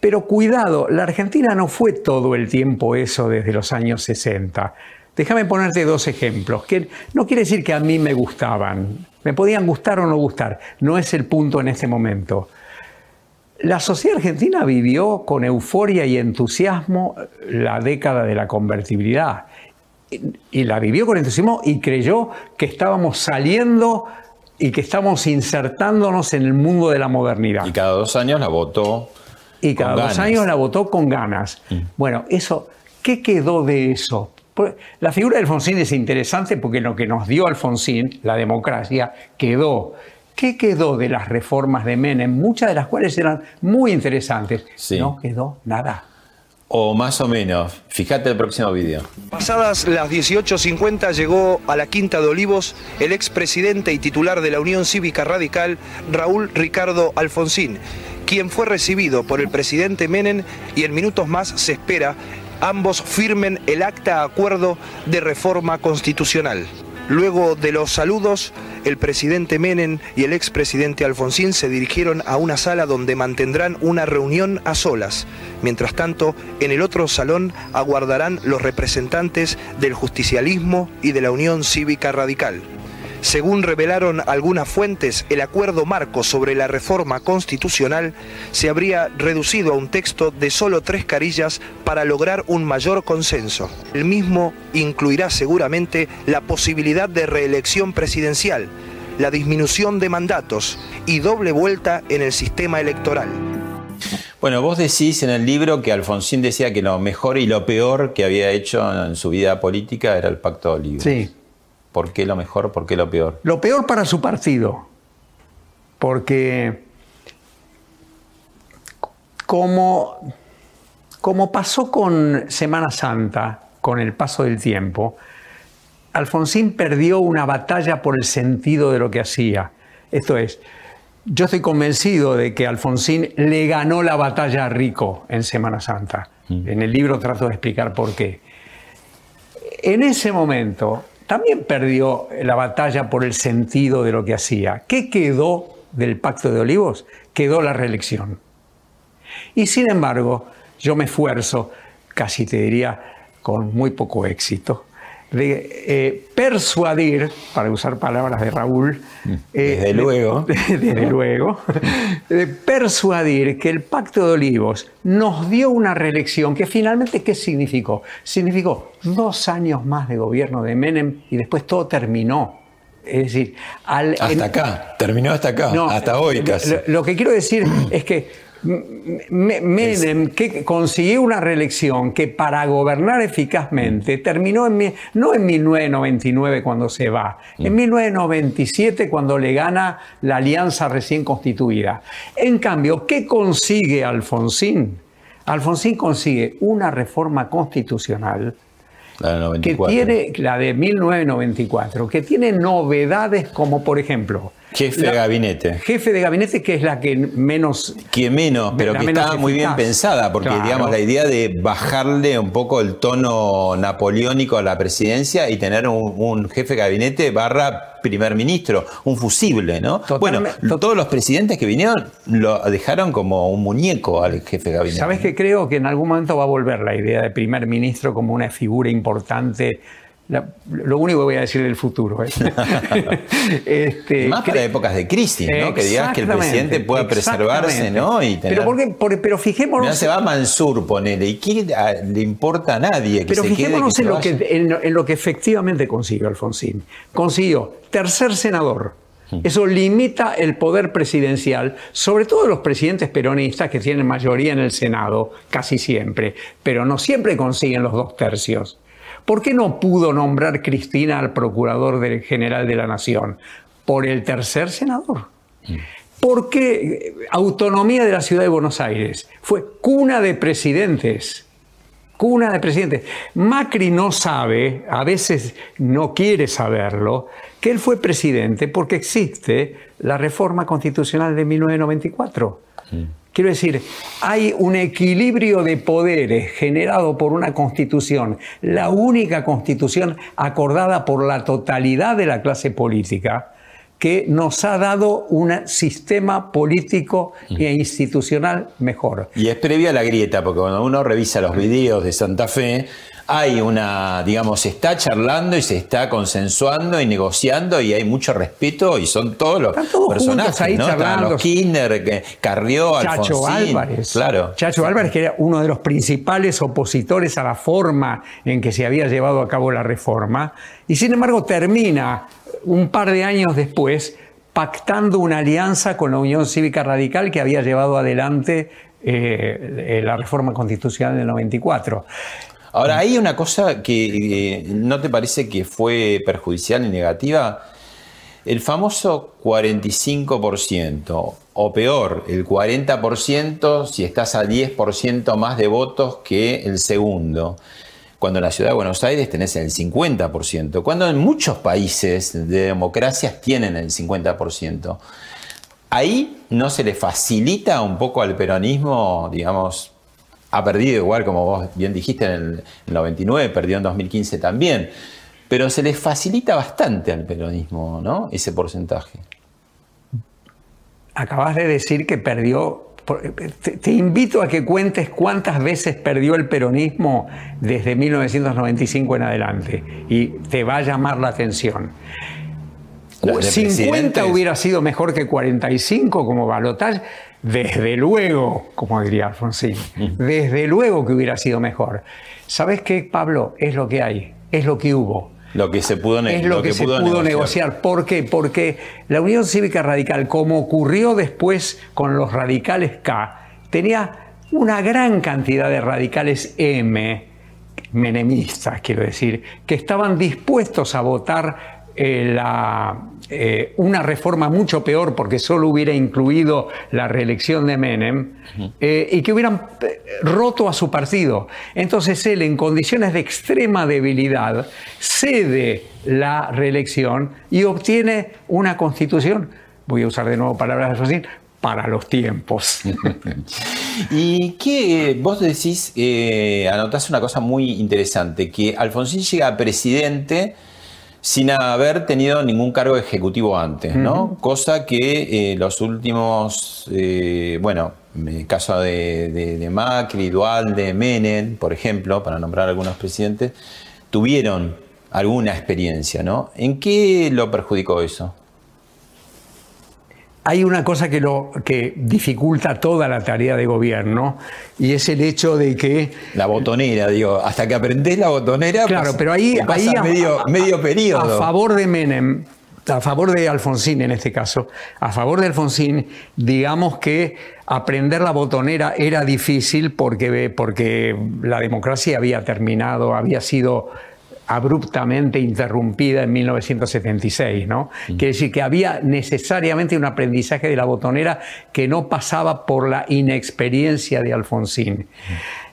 Pero cuidado, la Argentina no fue todo el tiempo eso desde los años 60. Déjame ponerte dos ejemplos, que no quiere decir que a mí me gustaban. Me podían gustar o no gustar. No es el punto en este momento. La sociedad argentina vivió con euforia y entusiasmo la década de la convertibilidad y la vivió con entusiasmo y creyó que estábamos saliendo y que estamos insertándonos en el mundo de la modernidad. Y cada dos años la votó. Y cada dos años la votó con ganas. Mm. Bueno, eso, ¿qué quedó de eso? La figura de Alfonsín es interesante porque lo que nos dio Alfonsín, la democracia, quedó. ¿Qué quedó de las reformas de Menem? Muchas de las cuales eran muy interesantes. No quedó nada. O más o menos. Fíjate el próximo vídeo. Pasadas las 18.50 llegó a la Quinta de Olivos el expresidente y titular de la Unión Cívica Radical, Raúl Ricardo Alfonsín, quien fue recibido por el presidente Menem y en minutos más se espera ambos firmen el acta acuerdo de reforma constitucional. Luego de los saludos, el presidente Menem y el expresidente Alfonsín se dirigieron a una sala donde mantendrán una reunión a solas. Mientras tanto, en el otro salón aguardarán los representantes del justicialismo y de la Unión Cívica Radical. Según revelaron algunas fuentes, el acuerdo marco sobre la reforma constitucional se habría reducido a un texto de solo tres carillas para lograr un mayor consenso. El mismo incluirá seguramente la posibilidad de reelección presidencial, la disminución de mandatos y doble vuelta en el sistema electoral. Bueno, vos decís en el libro que Alfonsín decía que lo mejor y lo peor que había hecho en su vida política era el Pacto de Olivos. Sí. ¿Por qué lo mejor? ¿Por qué lo peor? Lo peor para su partido, porque como, como pasó con Semana Santa, con el paso del tiempo, Alfonsín perdió una batalla por el sentido de lo que hacía. Esto es, yo estoy convencido de que Alfonsín le ganó la batalla a Rico en Semana Santa. Mm. En el libro trato de explicar por qué. En ese momento, también perdió la batalla por el sentido de lo que hacía. ¿Qué quedó del Pacto de Olivos? Quedó la reelección. Y sin embargo, yo me esfuerzo, casi te diría con muy poco éxito, de eh, persuadir, para usar palabras de Raúl, mm, eh, desde luego, desde luego, de persuadir que el Pacto de Olivos nos dio una reelección que finalmente, ¿qué significó? Significó dos años más de gobierno de Menem y después todo terminó. Es decir, hasta acá, terminó hasta acá, hasta hoy casi. lo que quiero decir es que Menem que consiguió una reelección que para gobernar eficazmente terminó en, no en 1999 cuando se va, en 1997 mm. cuando le gana la alianza recién constituida. En cambio, ¿qué consigue Alfonsín? Alfonsín consigue una reforma constitucional que tiene la de 1994, que tiene novedades como por ejemplo Jefe de gabinete. Jefe de gabinete, que es la que menos. Que menos, pero que está muy bien pensada, porque digamos la idea de bajarle un poco el tono napoleónico a la presidencia y tener un, jefe de gabinete barra primer ministro, un fusible, ¿no? bueno, todos los presidentes que vinieron lo dejaron como un muñeco al jefe de gabinete. ¿Sabes que creo que en algún momento va a volver la idea de primer ministro como una figura importante lo único que voy a decir del futuro. ¿eh? este, Más para épocas de crisis, ¿no? Que digas que el presidente pueda preservarse, ¿no? Y pero, porque, pero fijémonos. No se va Mansur, ponele. ¿Y qué le importa a nadie? pero fijémonos en, lo que, en, lo que efectivamente consiguió Alfonsín. Consiguió tercer senador. Hmm. Eso limita el poder presidencial, sobre todo los presidentes peronistas que tienen mayoría en el Senado, casi siempre, pero no siempre consiguen los dos tercios. ¿Por qué no pudo nombrar Cristina al procurador general de la Nación? Por el tercer senador. ¿Por qué autonomía de la ciudad de Buenos Aires? Fue cuna de presidentes. Cuna de presidentes. Macri no sabe, a veces no quiere saberlo, que él fue presidente porque existe la reforma constitucional de 1994. Quiero decir, hay un equilibrio de poderes generado por una constitución, la única constitución acordada por la totalidad de la clase política, que nos ha dado un sistema político e institucional mejor. Y es previa a la grieta, porque cuando uno revisa los videos de Santa Fe, hay una, digamos, se está charlando y se está consensuando y negociando y hay mucho respeto y son todos los personajes, ahí ¿no? Charlando. Los Kinder, Carrió, Chacho Álvarez. Claro. Chacho Álvarez, que era uno de los principales opositores a la forma en que se había llevado a cabo la reforma, y sin embargo termina un par de años después pactando una alianza con la Unión Cívica Radical que había llevado adelante eh, la reforma constitucional del 94. Ahora, hay una cosa que eh, no te parece que fue perjudicial y negativa. El famoso 45%, o peor, el 40% si estás a 10% más de votos que el segundo. Cuando en la ciudad de Buenos Aires tenés el 50%, cuando en muchos países de democracias tienen el 50%. Ahí no se le facilita un poco al peronismo, digamos, ha perdido igual, como vos bien dijiste, en el 99, perdió en 2015 también. Pero se le facilita bastante al peronismo, ¿no? Ese porcentaje. Acabas de decir que perdió. Te, invito a que cuentes cuántas veces perdió el peronismo desde 1995 en adelante y te va a llamar la atención. 50 hubiera sido mejor que 45 como balotaje. Desde luego, como diría Alfonsín, desde luego que hubiera sido mejor. ¿Sabes qué, Pablo? Es lo que hay, es lo que hubo. Lo que se pudo, es lo, que, se pudo, negociar. ¿Por qué? Porque la Unión Cívica Radical, como ocurrió después con los radicales K, tenía una gran cantidad de radicales M, menemistas, quiero decir, que estaban dispuestos a votar eh, la, eh, una reforma mucho peor porque solo hubiera incluido la reelección de Menem eh, y que hubieran roto a su partido. Entonces él, en condiciones de extrema debilidad, cede la reelección y obtiene una constitución, voy a usar de nuevo palabras de Alfonsín, para los tiempos. y que vos decís, anotás una cosa muy interesante, que Alfonsín llega a presidente sin haber tenido ningún cargo ejecutivo antes, ¿no? Cosa que eh, los últimos, eh, bueno, el caso de, de, Macri, Dualde, Menem, por ejemplo, para nombrar algunos presidentes, tuvieron alguna experiencia, ¿no? ¿En qué lo perjudicó eso? Hay una cosa que, lo, que dificulta toda la tarea de gobierno y es el hecho de que... La botonera, digo, hasta que aprendés la botonera... Claro, pero ahí... ahí medio, medio periodo. A favor de Menem, a favor de Alfonsín en este caso, a favor de Alfonsín, digamos que aprender la botonera era difícil porque, porque la democracia había terminado, había sido abruptamente interrumpida en 1976, ¿no? Quiere decir que había necesariamente un aprendizaje de la botonera que no pasaba por la inexperiencia de Alfonsín.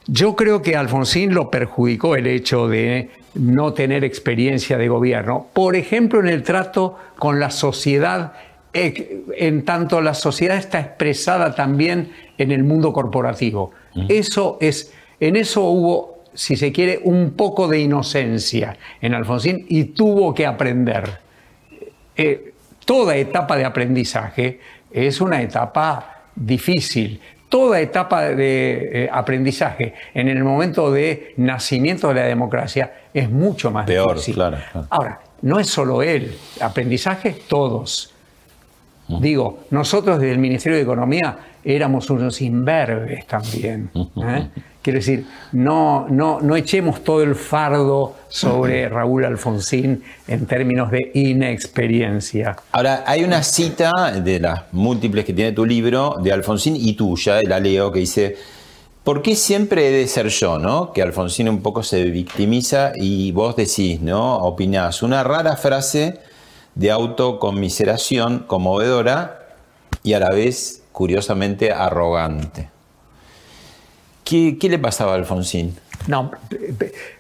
Yo creo que Alfonsín lo perjudicó el hecho de no tener experiencia de gobierno, por ejemplo, en el trato con la sociedad en tanto la sociedad está expresada también en el mundo corporativo. Eso es, en eso hubo si se quiere, un poco de inocencia en Alfonsín y tuvo que aprender. Eh, toda etapa de aprendizaje es una etapa difícil. Toda etapa de eh, aprendizaje en el momento de nacimiento de la democracia es mucho más Peor, difícil. Claro, Ahora, no es solo él, aprendizaje todos. Digo, nosotros desde el Ministerio de Economía éramos unos imberbes también. ¿eh? Quiero decir, no, no, no echemos todo el fardo sobre Raúl Alfonsín en términos de inexperiencia. Ahora, hay una cita de las múltiples que tiene tu libro, de Alfonsín y tuya, la leo, que dice, ¿por qué siempre he de ser yo, no? Que Alfonsín un poco se victimiza y vos decís, ¿no? Opinás. Una rara frase de autoconmiseración conmovedora y a la vez, curiosamente, arrogante. ¿Qué, le pasaba a Alfonsín? No,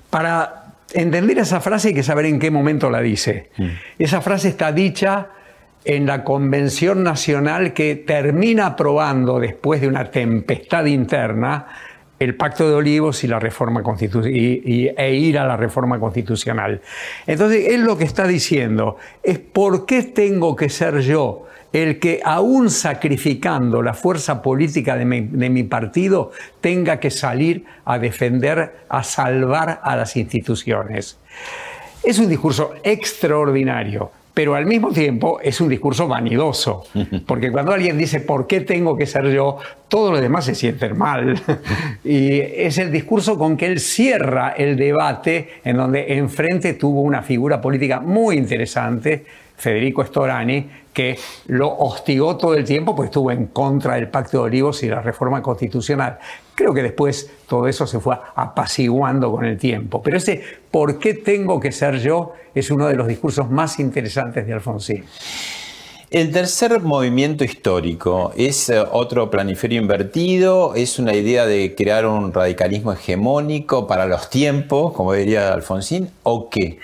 para entender esa frase hay que saber en qué momento la dice. Mm. Esa frase está dicha en la Convención Nacional que termina aprobando, después de una tempestad interna, el Pacto de Olivos y la reforma e ir a la reforma constitucional. Entonces, él lo que está diciendo es por qué tengo que ser yo el que aún sacrificando la fuerza política de mi, partido tenga que salir a defender, a salvar a las instituciones. Es un discurso extraordinario, pero al mismo tiempo es un discurso vanidoso, porque cuando alguien dice ¿por qué tengo que ser yo? Todos los demás se sienten mal. y es el discurso con que él cierra el debate en donde enfrente tuvo una figura política muy interesante, Federico Storani, que lo hostigó todo el tiempo, pues estuvo en contra del Pacto de Olivos y la reforma constitucional. Creo que después todo eso se fue apaciguando con el tiempo. Pero ese ¿por qué tengo que ser yo? es uno de los discursos más interesantes de Alfonsín. El tercer movimiento histórico es eh, otro planiferio invertido, es una idea de crear un radicalismo hegemónico para los tiempos, como diría Alfonsín, o qué?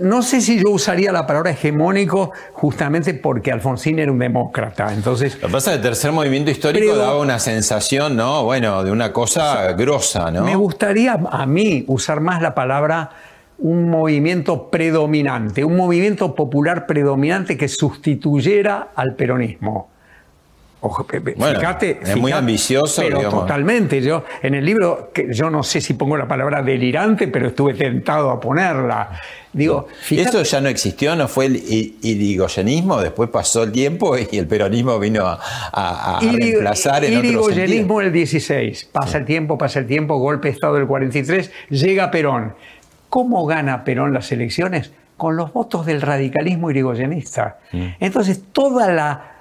No, sé si yo usaría la palabra hegemónico justamente porque Alfonsín era un demócrata. Entonces, Lo que pasa es que el tercer movimiento histórico daba una sensación, ¿no? Bueno, de una cosa grosa, ¿no? Me gustaría a mí usar más la palabra un movimiento predominante, un movimiento popular predominante que sustituyera al peronismo. Bueno, fíjate, es muy ambicioso. Pero totalmente. Yo, en el libro, que yo no sé si pongo la palabra delirante, pero estuve tentado a ponerla. Digo, Eso ya no existió, no fue el irigoyenismo, después pasó el tiempo y el peronismo vino a, a, reemplazar en otro sentido. el 16, pasa el tiempo, pasa el tiempo, golpe de Estado del 43, llega Perón. ¿Cómo gana Perón las elecciones? Con los votos del radicalismo irigoyenista. Mm. Entonces, toda la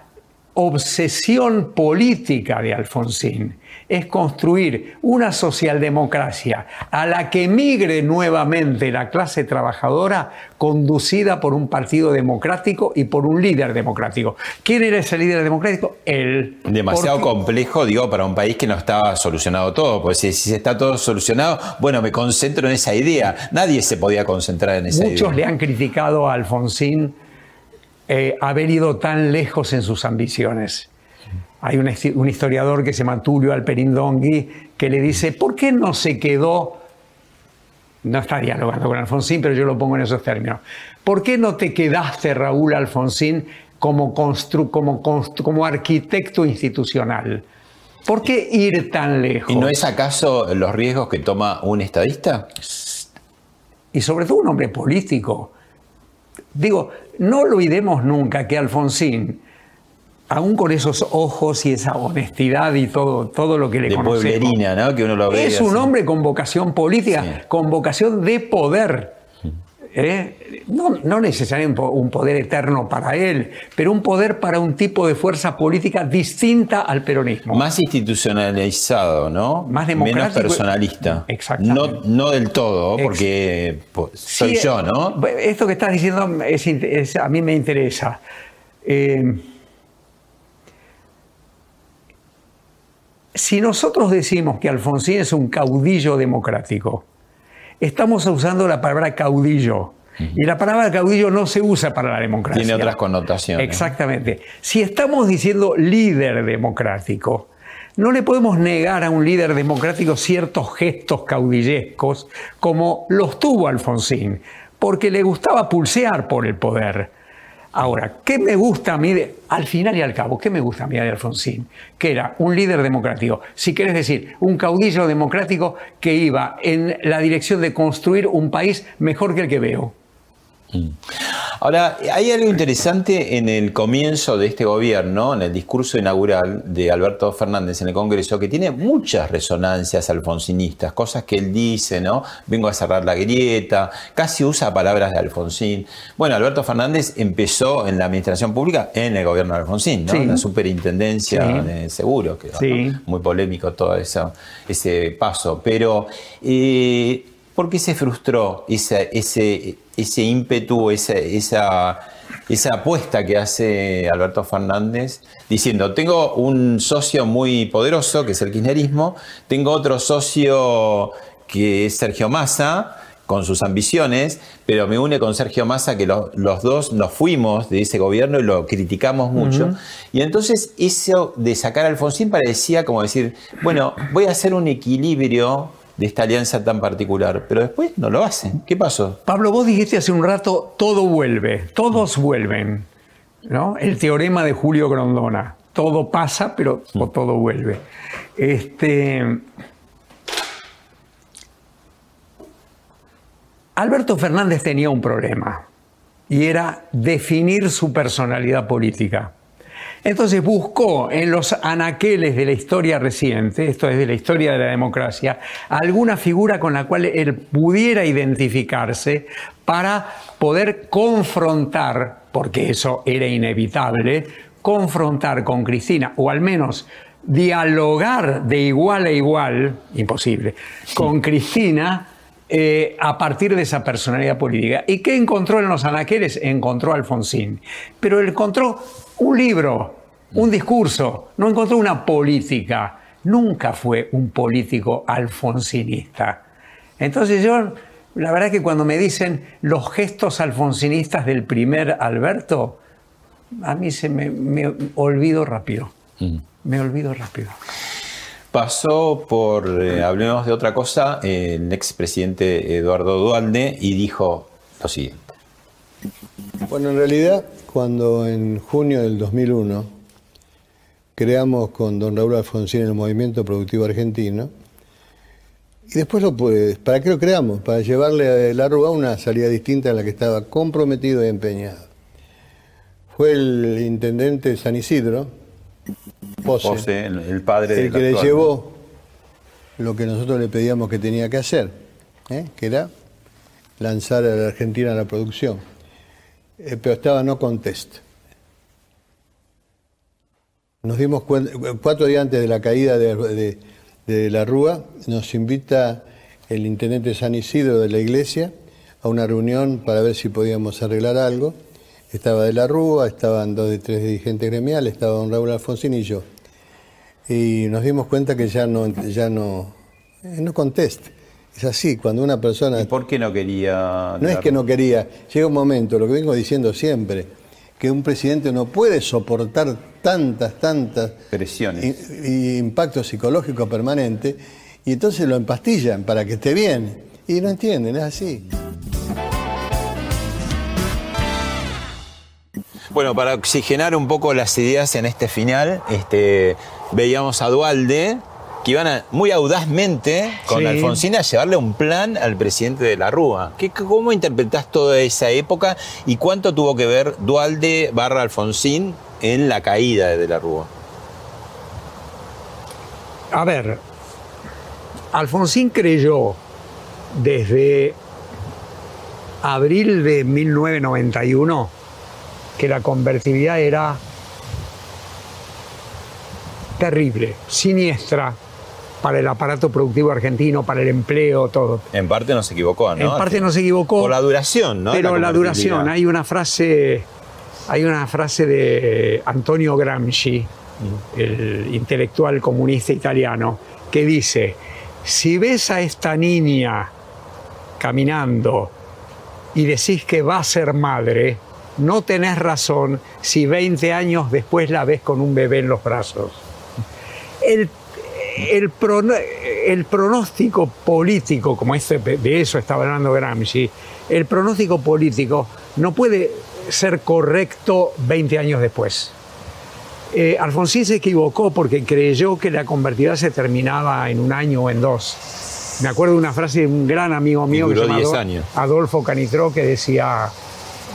obsesión política de Alfonsín es construir una socialdemocracia a la que migre nuevamente la clase trabajadora conducida por un partido democrático y por un líder democrático. ¿Quién era ese líder democrático? Él. Demasiado complejo, digo, para un país que no estaba solucionado todo, porque si, si, está todo solucionado, bueno, me concentro en esa idea. Nadie se podía concentrar en esa idea. Muchos le han criticado a Alfonsín eh, haber ido tan lejos en sus ambiciones. Hay un, historiador que se llama Tulio Alperindongui que le dice, ¿por qué no se quedó? No está dialogando con Alfonsín, pero yo lo pongo en esos términos. ¿Por qué no te quedaste, Raúl Alfonsín, como, constru, como, como arquitecto institucional. ¿Por qué ir tan lejos? ¿Y no es acaso los riesgos que toma un estadista? Y sobre todo un hombre político. Digo, no olvidemos nunca que Alfonsín, aún con esos ojos y esa honestidad y todo, todo lo que le de pueblerina, ¿no? Que uno lo ve Es un hombre con vocación política, con vocación de poder. ¿Eh? No, necesariamente un poder eterno para él, pero un poder para un tipo de fuerza política distinta al peronismo. Más institucionalizado, ¿no? Más democrático. Menos personalista. Exactamente. No, del todo, porque soy yo, ¿no? Esto que estás diciendo a mí me interesa. Eh, si nosotros decimos que Alfonsín es un caudillo democrático, estamos usando la palabra caudillo. Y la palabra caudillo no se usa para la democracia. Tiene otras connotaciones. Exactamente. Si estamos diciendo líder democrático, no le podemos negar a un líder democrático ciertos gestos caudillescos como los tuvo Alfonsín, porque le gustaba pulsear por el poder. Ahora, ¿qué me gusta a mí, al final y al cabo, qué me gusta a mí de Alfonsín? Que era un líder democrático, si querés decir, un caudillo democrático que iba en la dirección de construir un país mejor que el que veo. Mm. Ahora, hay algo interesante en el comienzo de este gobierno, en el discurso inaugural de Alberto Fernández en el Congreso, que tiene muchas resonancias alfonsinistas, cosas que él dice, ¿no? Vengo a cerrar la grieta, casi usa palabras de Alfonsín. Bueno, Alberto Fernández empezó en la administración pública en el gobierno de Alfonsín, ¿no? En la superintendencia de seguros, que es muy polémico todo eso, ese paso. Pero, eh, ¿por qué se frustró ese, ese ese ímpetu, esa, esa, esa apuesta que hace Alberto Fernández, diciendo, tengo un socio muy poderoso, que es el kirchnerismo, tengo otro socio que es Sergio Massa, con sus ambiciones, pero me une con Sergio Massa, que los dos nos fuimos de ese gobierno y lo criticamos mucho. Y entonces eso de sacar a Alfonsín parecía como decir, bueno, voy a hacer un equilibrio de esta alianza tan particular, pero después no lo hacen. ¿Qué pasó? Pablo, vos dijiste hace un rato, todo vuelve, todos vuelven, ¿no? El teorema de Julio Grondona, todo pasa, pero mm. todo vuelve. Este, Alberto Fernández tenía un problema y era definir su personalidad política. Entonces buscó en los anaqueles de la historia reciente, esto es de la historia de la democracia, alguna figura con la cual él pudiera identificarse para poder confrontar, porque eso era inevitable, confrontar con Cristina, o al menos dialogar de igual a igual, imposible, con Cristina eh, a partir de esa personalidad política. ¿Y qué encontró en los anaqueles? Encontró a Alfonsín. Pero encontró un libro, un discurso, no encontró una política. Nunca fue un político alfonsinista. Entonces yo, la verdad que cuando me dicen los gestos alfonsinistas del primer Alberto, a mí se me, olvido rápido. Mm. Me olvido rápido. Pasó por, eh, hablemos de otra cosa, el expresidente Eduardo Dualde y dijo lo siguiente. Bueno, en realidad cuando en junio del 2001 creamos con don Raúl Alfonsín el Movimiento Productivo Argentino, y después lo pues, ¿para qué lo creamos? Para llevarle a la Rúa una salida distinta a la que estaba comprometido y empeñado. Fue el intendente San Isidro, Pose, el, padre el que le llevó lo que nosotros le pedíamos que tenía que hacer, ¿eh? que era lanzar a la Argentina a la producción. Eh, pero estaba no contest. Nos dimos cuenta, cuatro días antes de la caída de, la Rúa, nos invita el intendente San Isidro de la iglesia a una reunión para ver si podíamos arreglar algo. Estaba de la Rúa, estaban dos de tres dirigentes gremiales, estaba don Raúl Alfonsín y yo. Y nos dimos cuenta que ya no, ya no, eh, no contest. Es así, cuando una persona... ¿Y por qué no quería...? No es que no quería, llega un momento, lo que vengo diciendo siempre, que un presidente no puede soportar tantas, tantas... Presiones. Y, impacto psicológico permanente, y entonces lo empastillan para que esté bien. Y no entienden, es así. Bueno, para oxigenar un poco las ideas en este final, este, veíamos a Dualde que iban a- muy audazmente con Sí. Alfonsín a llevarle un plan al presidente de la Rúa. ¿Qué, ¿Cómo interpretás toda esa época y cuánto tuvo que ver Dualde barra Alfonsín en la caída de la Rúa? A ver, Alfonsín creyó desde abril de 1991 que la convertibilidad era terrible, siniestra para el aparato productivo argentino, para el empleo, todo. En parte no se equivocó, ¿no? En parte no se equivocó. Por la duración, ¿no? Pero la, convertibilidad. duración, hay una frase, hay una frase de Antonio Gramsci, el intelectual comunista italiano, que dice: si ves a esta niña caminando y decís que va a ser madre, no tenés razón si 20 años después la ves con un bebé en los brazos. El, el, prono- el pronóstico político, como este, de eso estaba hablando Gramsci, el pronóstico político no puede ser correcto 20 años después. Eh, Alfonsín se equivocó porque creyó que la convertida se terminaba en un año o en dos. Me acuerdo de una frase de un gran amigo mío que se llama 10 Adol- años. Adolfo Canitró que decía,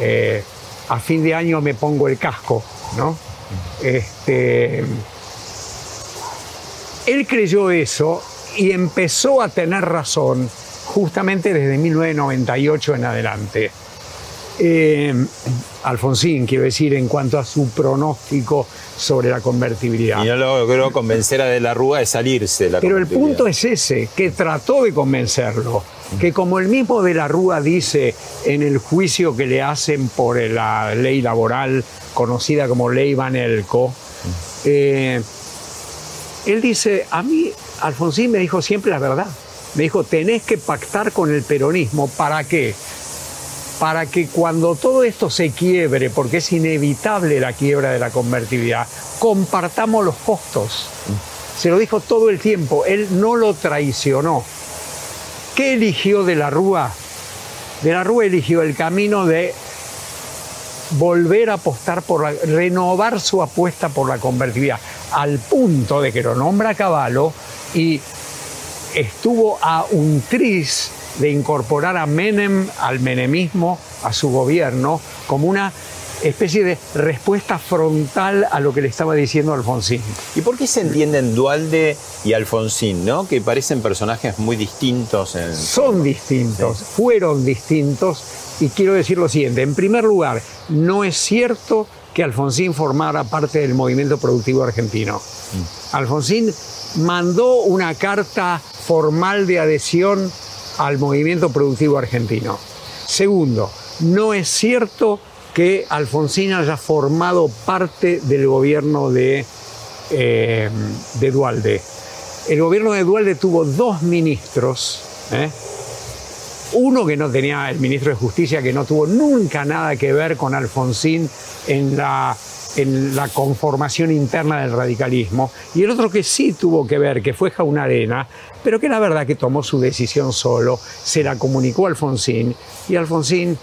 eh, a fin de año me pongo el casco, ¿no? Este, él creyó eso y empezó a tener razón justamente desde 1998 en adelante. Eh, Alfonsín, quiero decir, en cuanto a su pronóstico sobre la convertibilidad. Y no logró convencer a De la Rúa de salirse de la Pero el punto es ese, que trató de convencerlo, que como el mismo de la Rúa dice en el juicio que le hacen por la ley laboral conocida como ley Van Elko, eh, él dice, a mí Alfonsín me dijo siempre la verdad, me dijo, tenés que pactar con el peronismo, ¿para qué? Para que cuando todo esto se quiebre, porque es inevitable la quiebra de la convertibilidad, compartamos los costos. Se lo dijo todo el tiempo, él no lo traicionó. ¿Qué eligió de la Rúa? De la Rúa eligió el camino de volver a apostar por la, renovar su apuesta por la convertibilidad, al punto de que lo nombra Caballo y estuvo a un tris de incorporar a Menem, al menemismo, a su gobierno, como una especie de respuesta frontal a lo que le estaba diciendo Alfonsín. ¿Y por qué se entienden Dualde y Alfonsín, no? Que parecen personajes muy distintos en... Son distintos, fueron distintos, y quiero decir lo siguiente. En primer lugar, no es cierto que Alfonsín formara parte del movimiento productivo argentino. Alfonsín mandó una carta formal de adhesión al movimiento productivo argentino. Segundo, no es cierto que Alfonsín haya formado parte del gobierno de, eh, de Dualde. El gobierno de Dualde tuvo dos ministros, ¿eh? uno que no tenía, el ministro de Justicia, que no tuvo nunca nada que ver con Alfonsín en la, en la conformación interna del radicalismo, y el otro que sí tuvo que ver, que fue Jaunarena, pero que la verdad que tomó su decisión solo, se la comunicó a Alfonsín, y Alfonsín,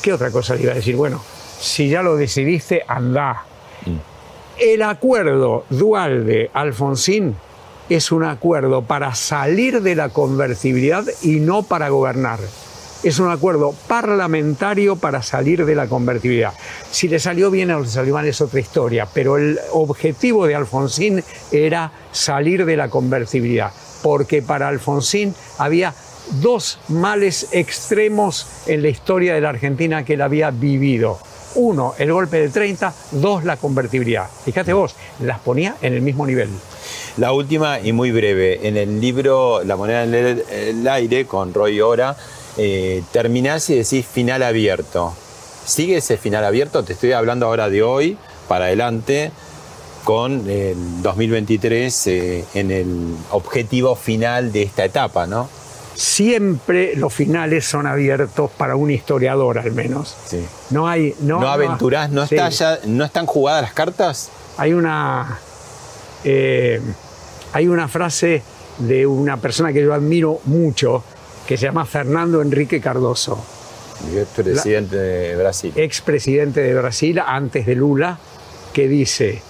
¿qué otra cosa le iba a decir? Bueno, si ya lo decidiste, anda. El acuerdo Dualde-Alfonsín es un acuerdo para salir de la convertibilidad y no para gobernar. Es un acuerdo parlamentario para salir de la convertibilidad. Si le salió bien o le salió mal es otra historia, pero el objetivo de Alfonsín era salir de la convertibilidad, porque para Alfonsín había dos males extremos en la historia de la Argentina que él había vivido. Uno, el golpe del 30, dos, la convertibilidad. Fíjate vos, las ponía en el mismo nivel. La última y muy breve. En el libro La moneda en el, el aire con Roy Ora, eh, terminás y decís final abierto. ¿Sigue ese final abierto? Te estoy hablando ahora de hoy para adelante con el 2023 eh, en el objetivo final de esta etapa, ¿no? Siempre los finales son abiertos para un historiador al menos. Sí. No hay. No, ¿No, aventurás? ¿No, sí. está ya, ¿No están jugadas las cartas? Hay una. eh, hay una frase de una persona que yo admiro mucho que se llama Fernando Enrique Cardoso. Expresidente de Brasil. Expresidente de Brasil antes de Lula, que dice,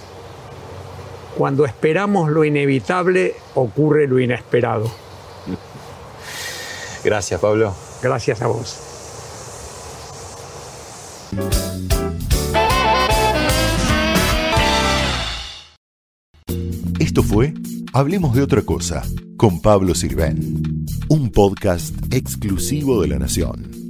cuando esperamos lo inevitable, ocurre lo inesperado. Gracias, Pablo. Gracias a vos. Esto fue Hablemos de otra cosa con Pablo Sirven, un podcast exclusivo de La Nación.